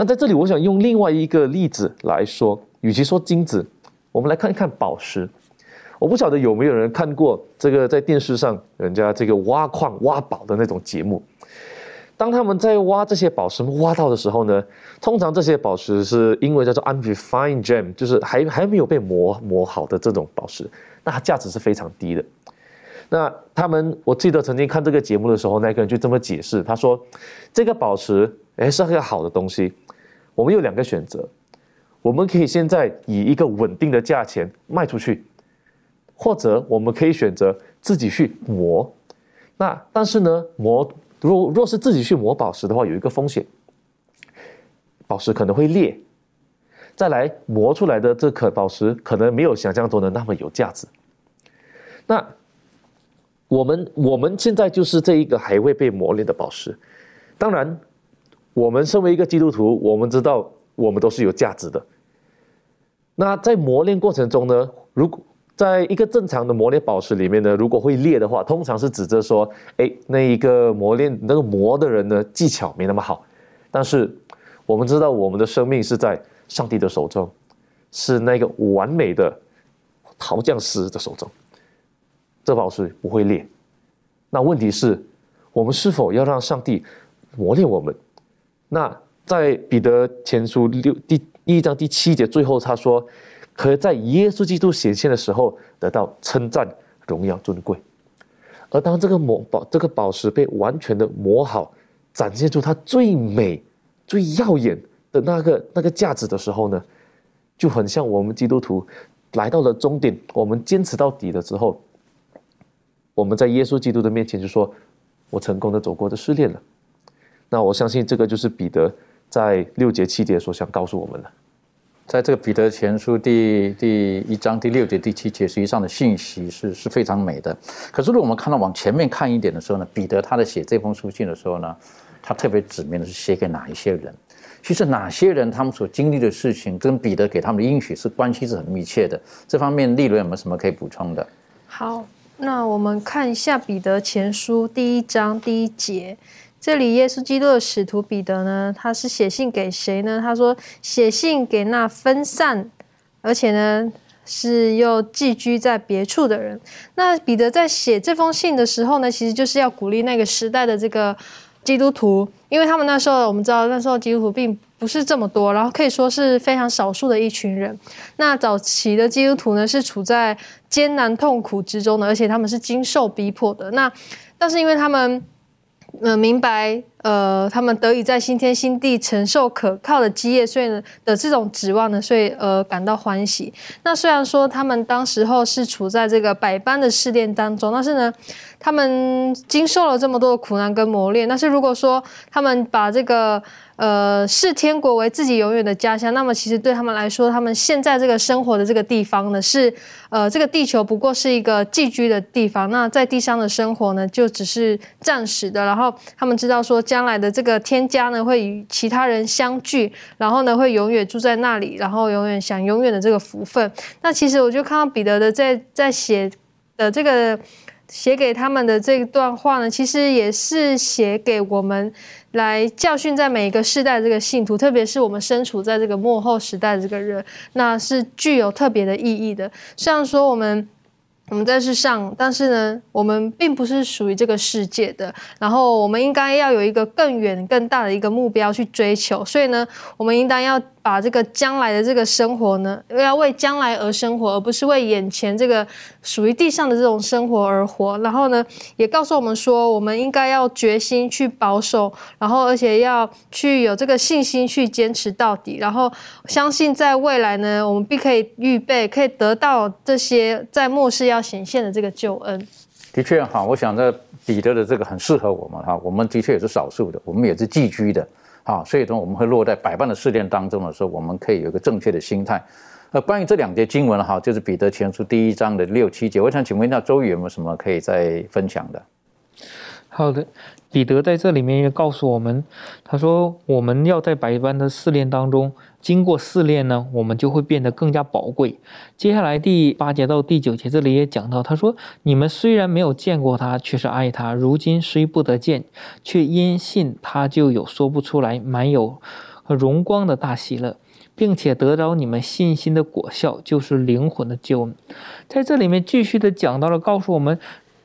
那在这里，我想用另外一个例子来说，与其说金子，我们来看一看宝石。我不晓得有没有人看过这个在电视上人家这个挖矿挖宝的那种节目。当他们在挖这些宝石挖到的时候呢，通常这些宝石是因为叫做 unrefined gem，就是还还没有被磨磨好的这种宝石，那它价值是非常低的。那他们我记得曾经看这个节目的时候，那个人就这么解释，他说这个宝石哎是个好的东西，我们有两个选择，我们可以现在以一个稳定的价钱卖出去，或者我们可以选择自己去磨。那但是呢磨。若若是自己去磨宝石的话，有一个风险，宝石可能会裂，再来磨出来的这颗宝石可能没有想象中的那么有价值。那我们我们现在就是这一个还未被磨练的宝石，当然，我们身为一个基督徒，我们知道我们都是有价值的。那在磨练过程中呢，如果在一个正常的磨练宝石里面呢，如果会裂的话，通常是指着说，哎，那一个磨练那个磨的人呢，技巧没那么好。但是我们知道，我们的生命是在上帝的手中，是那个完美的陶匠师的手中，这宝石不会裂。那问题是，我们是否要让上帝磨练我们？那在彼得前书六第一章第七节最后他说。可在耶稣基督显现的时候得到称赞、荣耀、尊贵。而当这个磨宝、这个宝石被完全的磨好，展现出它最美、最耀眼的那个那个价值的时候呢，就很像我们基督徒来到了终点，我们坚持到底了之后，我们在耶稣基督的面前就说：“我成功的走过这试炼了。”那我相信这个就是彼得在六节、七节所想告诉我们的。在这个彼得前书第第一章第六节第七节，实际上的信息是是非常美的。可是，如果我们看到往前面看一点的时候呢，彼得他在写这封书信的时候呢，他特别指明的是写给哪一些人？其实哪些人他们所经历的事情，跟彼得给他们的应许是关系是很密切的。这方面，利伦有没有什么可以补充的？好，那我们看一下彼得前书第一章第一节。这里，耶稣基督的使徒彼得呢，他是写信给谁呢？他说写信给那分散，而且呢是又寄居在别处的人。那彼得在写这封信的时候呢，其实就是要鼓励那个时代的这个基督徒，因为他们那时候我们知道那时候基督徒并不是这么多，然后可以说是非常少数的一群人。那早期的基督徒呢，是处在艰难痛苦之中的，而且他们是经受逼迫的。那但是因为他们。嗯，明白，呃，他们得以在新天新地承受可靠的基业，所以呢的这种指望呢，所以呃感到欢喜。那虽然说他们当时候是处在这个百般的试炼当中，但是呢，他们经受了这么多的苦难跟磨练。但是如果说他们把这个呃视天国为自己永远的家乡，那么其实对他们来说，他们现在这个生活的这个地方呢，是呃这个地球不过是一个寄居的地方，那在地上的生活呢，就只是暂时的。然后他们知道说，将来的这个天家呢，会与其他人相聚，然后呢，会永远住在那里，然后永远享永远的这个福分。那其实我就看到彼得的在在写的这个。写给他们的这段话呢，其实也是写给我们来教训在每一个世代这个信徒，特别是我们身处在这个幕后时代的这个人，那是具有特别的意义的。虽然说我们。我们在世上，但是呢，我们并不是属于这个世界的。然后，我们应该要有一个更远、更大的一个目标去追求。所以呢，我们应当要把这个将来的这个生活呢，要为将来而生活，而不是为眼前这个属于地上的这种生活而活。然后呢，也告诉我们说，我们应该要决心去保守，然后而且要去有这个信心去坚持到底。然后，相信在未来呢，我们必可以预备，可以得到这些在末世要。显现的这个救恩，的确哈，我想这彼得的这个很适合我们哈，我们的确也是少数的，我们也是寄居的啊，所以说我们会落在百般的试炼当中的时候，我们可以有一个正确的心态。呃，关于这两节经文哈，就是彼得前书第一章的六七节，我想请问一下周宇有没有什么可以再分享的？好的。彼得在这里面也告诉我们，他说我们要在百般的试炼当中，经过试炼呢，我们就会变得更加宝贵。接下来第八节到第九节这里也讲到，他说你们虽然没有见过他，却是爱他；如今虽不得见，却因信他就有说不出来满有荣光的大喜乐，并且得着你们信心的果效，就是灵魂的救恩。在这里面继续的讲到了，告诉我们。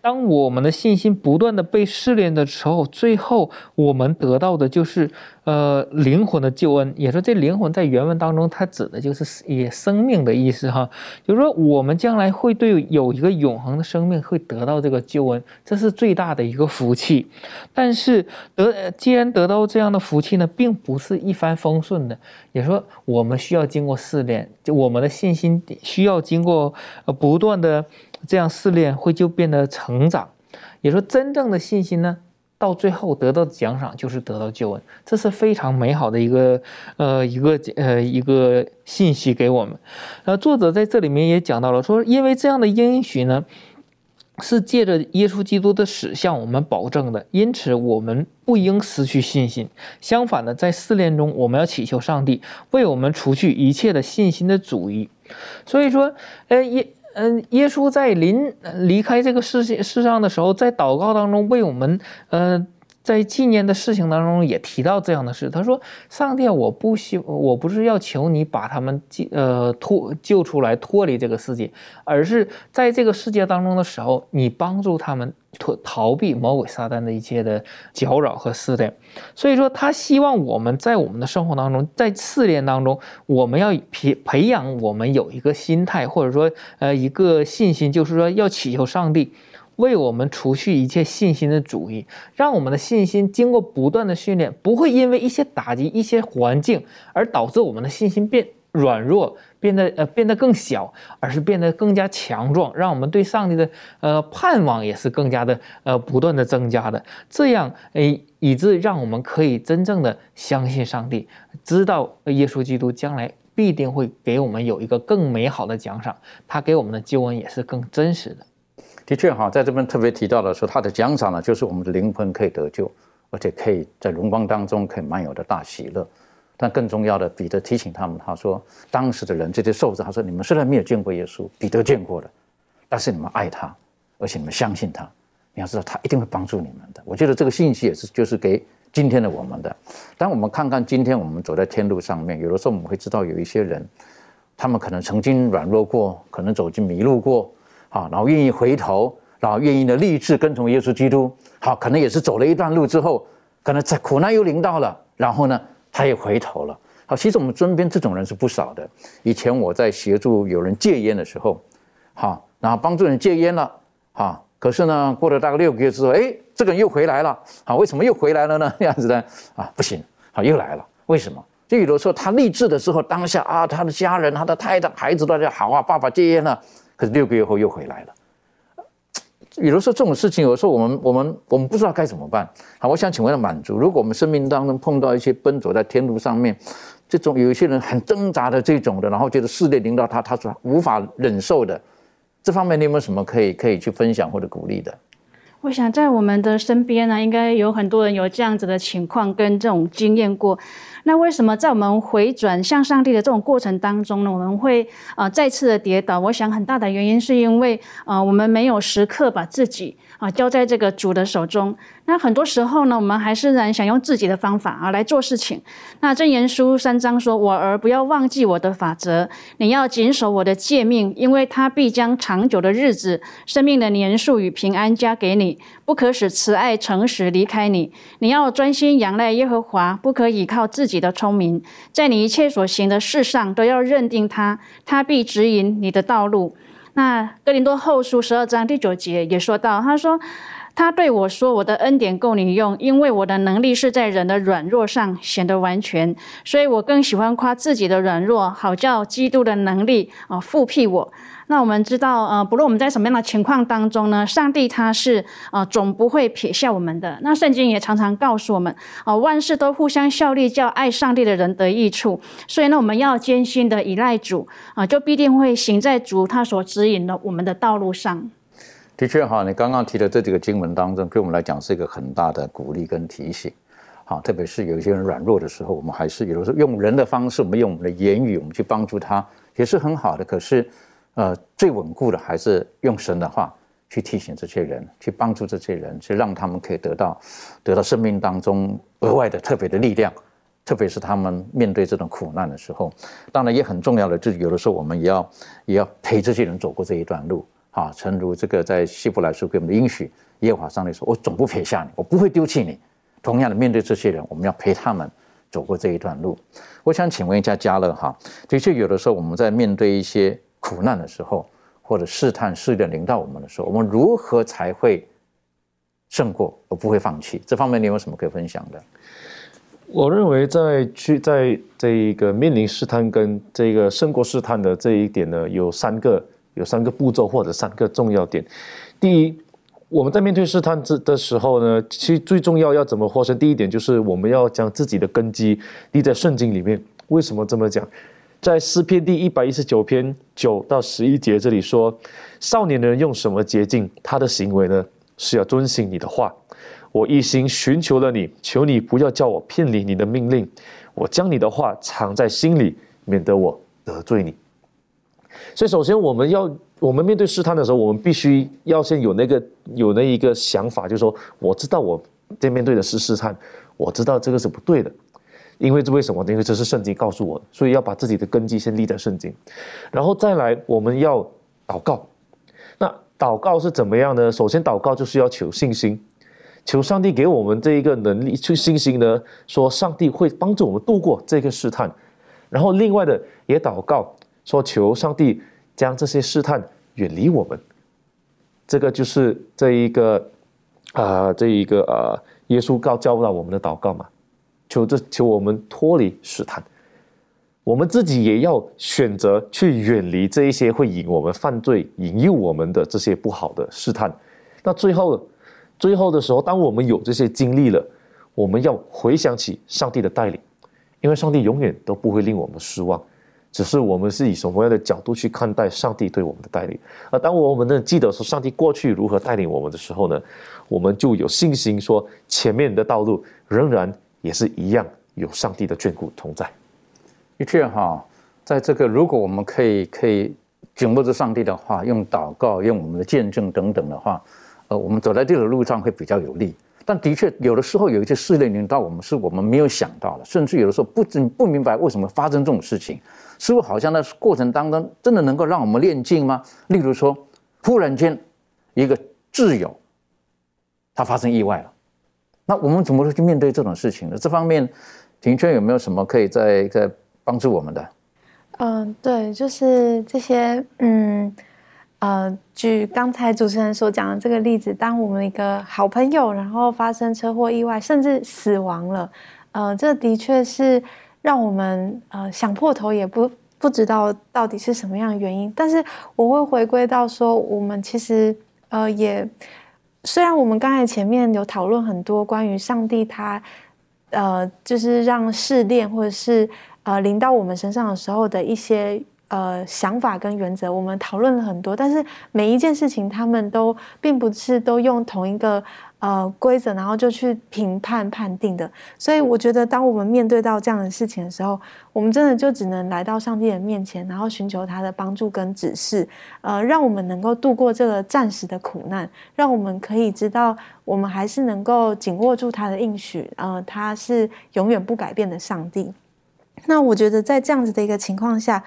当我们的信心不断的被试炼的时候，最后我们得到的就是，呃，灵魂的救恩。也说这灵魂在原文当中，它指的就是也生命的意思哈。就是说，我们将来会对有一个永恒的生命会得到这个救恩，这是最大的一个福气。但是得既然得到这样的福气呢，并不是一帆风顺的。也说我们需要经过试炼，就我们的信心需要经过呃不断的。这样试炼会就变得成长，也说真正的信心呢，到最后得到奖赏就是得到救恩，这是非常美好的一个呃一个呃一个信息给我们。呃，作者在这里面也讲到了，说因为这样的应许呢，是借着耶稣基督的死向我们保证的，因此我们不应失去信心。相反的，在试炼中，我们要祈求上帝为我们除去一切的信心的主意。所以说，呃耶。嗯，耶稣在临离开这个世界世上的时候，在祷告当中为我们，嗯。在纪念的事情当中也提到这样的事，他说：“上帝，我不希，我不是要求你把他们救，呃，脱救出来，脱离这个世界，而是在这个世界当中的时候，你帮助他们脱逃避魔鬼撒旦的一切的搅扰和试炼。所以说，他希望我们在我们的生活当中，在试炼当中，我们要培培养我们有一个心态，或者说，呃，一个信心，就是说要祈求上帝。”为我们除去一切信心的主义，让我们的信心经过不断的训练，不会因为一些打击、一些环境而导致我们的信心变软弱，变得呃变得更小，而是变得更加强壮，让我们对上帝的呃盼望也是更加的呃不断的增加的，这样诶以致让我们可以真正的相信上帝，知道耶稣基督将来必定会给我们有一个更美好的奖赏，他给我们的救恩也是更真实的。的确哈，在这边特别提到的说，他的奖赏呢，就是我们的灵魂可以得救，而且可以在荣光当中可以满有的大喜乐。但更重要的，彼得提醒他们，他说当时的人这些受子，他说你们虽然没有见过耶稣，彼得见过了，但是你们爱他，而且你们相信他，你要知道他一定会帮助你们的。我觉得这个信息也是就是给今天的我们的。当我们看看今天我们走在天路上面，有的时候我们会知道有一些人，他们可能曾经软弱过，可能走进迷路过。啊，然后愿意回头，然后愿意的立志跟从耶稣基督。好，可能也是走了一段路之后，可能在苦难又临到了，然后呢，他也回头了。好，其实我们身边这种人是不少的。以前我在协助有人戒烟的时候，好，然后帮助人戒烟了，好，可是呢，过了大概六个月之后，哎，这个人又回来了。好，为什么又回来了呢？这样子呢？啊，不行，好，又来了。为什么？就有的时候他立志的时候，当下啊，他的家人、他的太太、孩子都在好啊，爸爸戒烟了。可是六个月后又回来了，比如说这种事情，有时候我们我们我们不知道该怎么办。好，我想请问满足，如果我们生命当中碰到一些奔走在天路上面，这种有一些人很挣扎的这种的，然后觉得试炼临到他，他是无法忍受的，这方面你有没有什么可以可以去分享或者鼓励的？我想在我们的身边呢，应该有很多人有这样子的情况跟这种经验过。那为什么在我们回转向上帝的这种过程当中呢，我们会呃再次的跌倒？我想很大的原因是因为呃我们没有时刻把自己啊交在这个主的手中。那很多时候呢，我们还是然想用自己的方法啊来做事情。那箴言书三章说：“我儿不要忘记我的法则，你要谨守我的诫命，因为他必将长久的日子、生命的年数与平安加给你。不可使慈爱、诚实离开你。你要专心仰赖耶和华，不可倚靠自己的聪明，在你一切所行的事上都要认定他，他必指引你的道路。”那哥林多后书十二章第九节也说到，他说。他对我说：“我的恩典够你用，因为我的能力是在人的软弱上显得完全。所以我更喜欢夸自己的软弱，好叫基督的能力啊复辟我。那我们知道，呃，不论我们在什么样的情况当中呢，上帝他是啊总不会撇下我们的。那圣经也常常告诉我们，啊，万事都互相效力，叫爱上帝的人得益处。所以呢，我们要艰辛的依赖主啊，就必定会行在主他所指引的我们的道路上。”的确哈，你刚刚提的这几个经文当中，对我们来讲是一个很大的鼓励跟提醒。好，特别是有一些人软弱的时候，我们还是有的时候用人的方式，我们用我们的言语，我们去帮助他，也是很好的。可是，呃，最稳固的还是用神的话去提醒这些人，去帮助这些人，去让他们可以得到得到生命当中额外的特别的力量。特别是他们面对这种苦难的时候，当然也很重要的，就是有的时候我们也要也要陪这些人走过这一段路。啊，诚如这个在希伯来书给我们的应许，耶和华上帝说：“我总不撇下你，我不会丢弃你。”同样的，面对这些人，我们要陪他们走过这一段路。我想请问一下嘉乐哈，的确有的时候我们在面对一些苦难的时候，或者试探试炼临到我们的时候，我们如何才会胜过而不会放弃？这方面你有什么可以分享的？我认为在去在这一个面临试探跟这个胜过试探的这一点呢，有三个。有三个步骤或者三个重要点。第一，我们在面对试探之的时候呢，其实最重要要怎么获胜？第一点就是我们要将自己的根基立在圣经里面。为什么这么讲？在诗篇第一百一十九篇九到十一节这里说：“少年人用什么捷径？他的行为呢，是要遵行你的话。我一心寻求了你，求你不要叫我偏离你的命令。我将你的话藏在心里，免得我得罪你。”所以，首先我们要，我们面对试探的时候，我们必须要先有那个有那一个想法，就是说，我知道我在面对的是试探，我知道这个是不对的，因为这为什么？因为这是圣经告诉我的，所以要把自己的根基先立在圣经，然后再来，我们要祷告。那祷告是怎么样呢？首先，祷告就是要求信心，求上帝给我们这一个能力，去信心呢，说上帝会帮助我们度过这个试探，然后另外的也祷告。说求上帝将这些试探远离我们，这个就是这一个啊，这一个呃，耶稣告教导我们的祷告嘛。求这求我们脱离试探，我们自己也要选择去远离这一些会引我们犯罪、引诱我们的这些不好的试探。那最后，最后的时候，当我们有这些经历了，我们要回想起上帝的带领，因为上帝永远都不会令我们失望。只是我们是以什么样的角度去看待上帝对我们的带领？而当我们呢记得说上帝过去如何带领我们的时候呢，我们就有信心说前面的道路仍然也是一样有上帝的眷顾同在。的确哈，在这个如果我们可以可以紧握着上帝的话，用祷告、用我们的见证等等的话，呃，我们走在这个路上会比较有利。但的确有的时候有一些试炼临到我们，是我们没有想到的，甚至有的时候不知不明白为什么发生这种事情。似乎好像在过程当中，真的能够让我们练静吗？例如说，忽然间一个挚友他发生意外了，那我们怎么去面对这种事情呢？这方面，庭圈有没有什么可以在在帮助我们的？嗯，对，就是这些，嗯，呃，举刚才主持人所讲的这个例子，当我们一个好朋友然后发生车祸意外，甚至死亡了，呃，这的确是。让我们呃想破头也不不知道到底是什么样的原因，但是我会回归到说，我们其实呃，也虽然我们刚才前面有讨论很多关于上帝他，呃，就是让试炼或者是呃临到我们身上的时候的一些。呃，想法跟原则，我们讨论了很多，但是每一件事情，他们都并不是都用同一个呃规则，然后就去评判判定的。所以，我觉得当我们面对到这样的事情的时候，我们真的就只能来到上帝的面前，然后寻求他的帮助跟指示，呃，让我们能够度过这个暂时的苦难，让我们可以知道，我们还是能够紧握住他的应许，呃，他是永远不改变的上帝。那我觉得在这样子的一个情况下。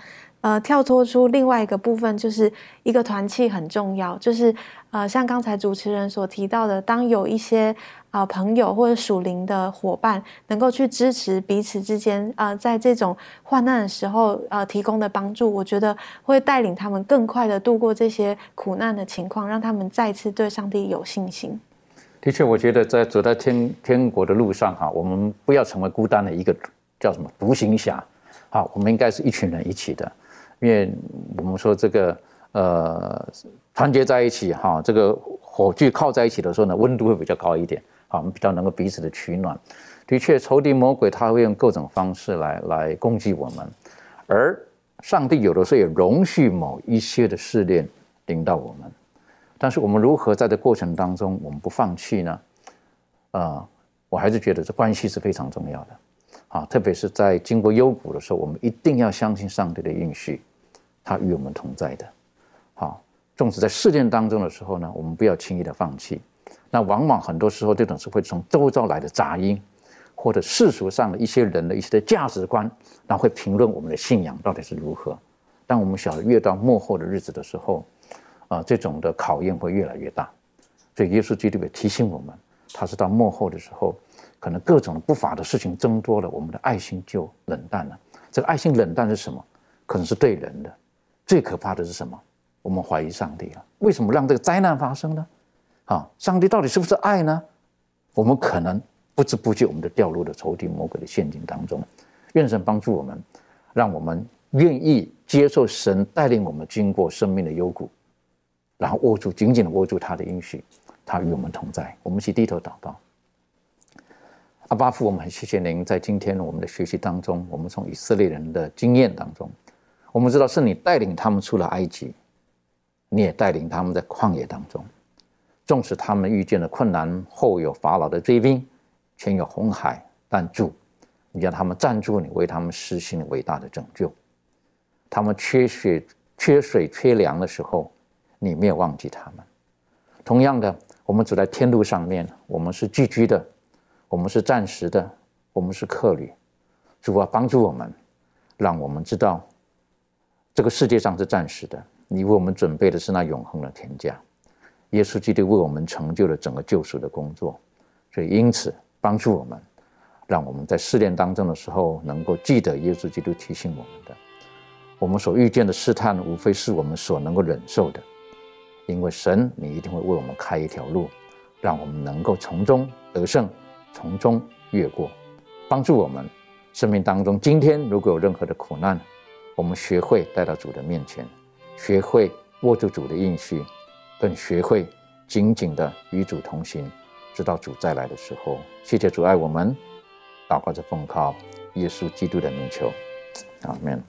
呃，跳脱出另外一个部分，就是一个团契很重要。就是呃，像刚才主持人所提到的，当有一些啊朋友或者属灵的伙伴能够去支持彼此之间啊，在这种患难的时候呃提供的帮助，我觉得会带领他们更快的度过这些苦难的情况，让他们再次对上帝有信心。的确，我觉得在走在天天国的路上哈，我们不要成为孤单的一个叫什么独行侠，好，我们应该是一群人一起的。因为我们说这个呃团结在一起哈，这个火炬靠在一起的时候呢，温度会比较高一点啊，我们比较能够彼此的取暖。的确，仇敌魔鬼他会用各种方式来来攻击我们，而上帝有的时候也容许某一些的试炼领到我们，但是我们如何在这过程当中我们不放弃呢？啊，我还是觉得这关系是非常重要的啊，特别是在经过幽谷的时候，我们一定要相信上帝的应许。他与我们同在的，好，纵使在试炼当中的时候呢，我们不要轻易的放弃。那往往很多时候，这种是会从周遭来的杂音，或者世俗上的一些人的一些的价值观，然后会评论我们的信仰到底是如何。当我们晓得越到幕后的日子的时候，啊，这种的考验会越来越大。所以耶稣基督也提醒我们，他是到幕后的时候，可能各种不法的事情增多了，我们的爱心就冷淡了。这个爱心冷淡是什么？可能是对人的。最可怕的是什么？我们怀疑上帝了。为什么让这个灾难发生呢？啊，上帝到底是不是爱呢？我们可能不知不觉，我们就掉入了仇敌魔鬼的陷阱当中。愿神帮助我们，让我们愿意接受神带领我们经过生命的幽谷，然后握住紧紧的握住他的应许，他与我们同在。我们一起低头祷告。阿巴父，我们很谢谢您在今天我们的学习当中，我们从以色列人的经验当中。我们知道是你带领他们出了埃及，你也带领他们在旷野当中，纵使他们遇见了困难，后有法老的追兵，前有红海，但主，你让他们站住，你为他们实行伟大的拯救。他们缺血、缺水、缺粮的时候，你没有忘记他们。同样的，我们走在天路上面，我们是寄居的，我们是暂时的，我们是客旅。主啊，帮助我们，让我们知道。这个世界上是暂时的，你为我们准备的是那永恒的天价。耶稣基督为我们成就了整个救赎的工作，所以因此帮助我们，让我们在试炼当中的时候能够记得耶稣基督提醒我们的：我们所遇见的试探，无非是我们所能够忍受的，因为神，你一定会为我们开一条路，让我们能够从中得胜，从中越过。帮助我们生命当中，今天如果有任何的苦难。我们学会带到主的面前，学会握住主的应许，更学会紧紧的与主同行，直到主再来的时候。谢谢阻碍我们，祷告着奉靠耶稣基督的名求，阿门。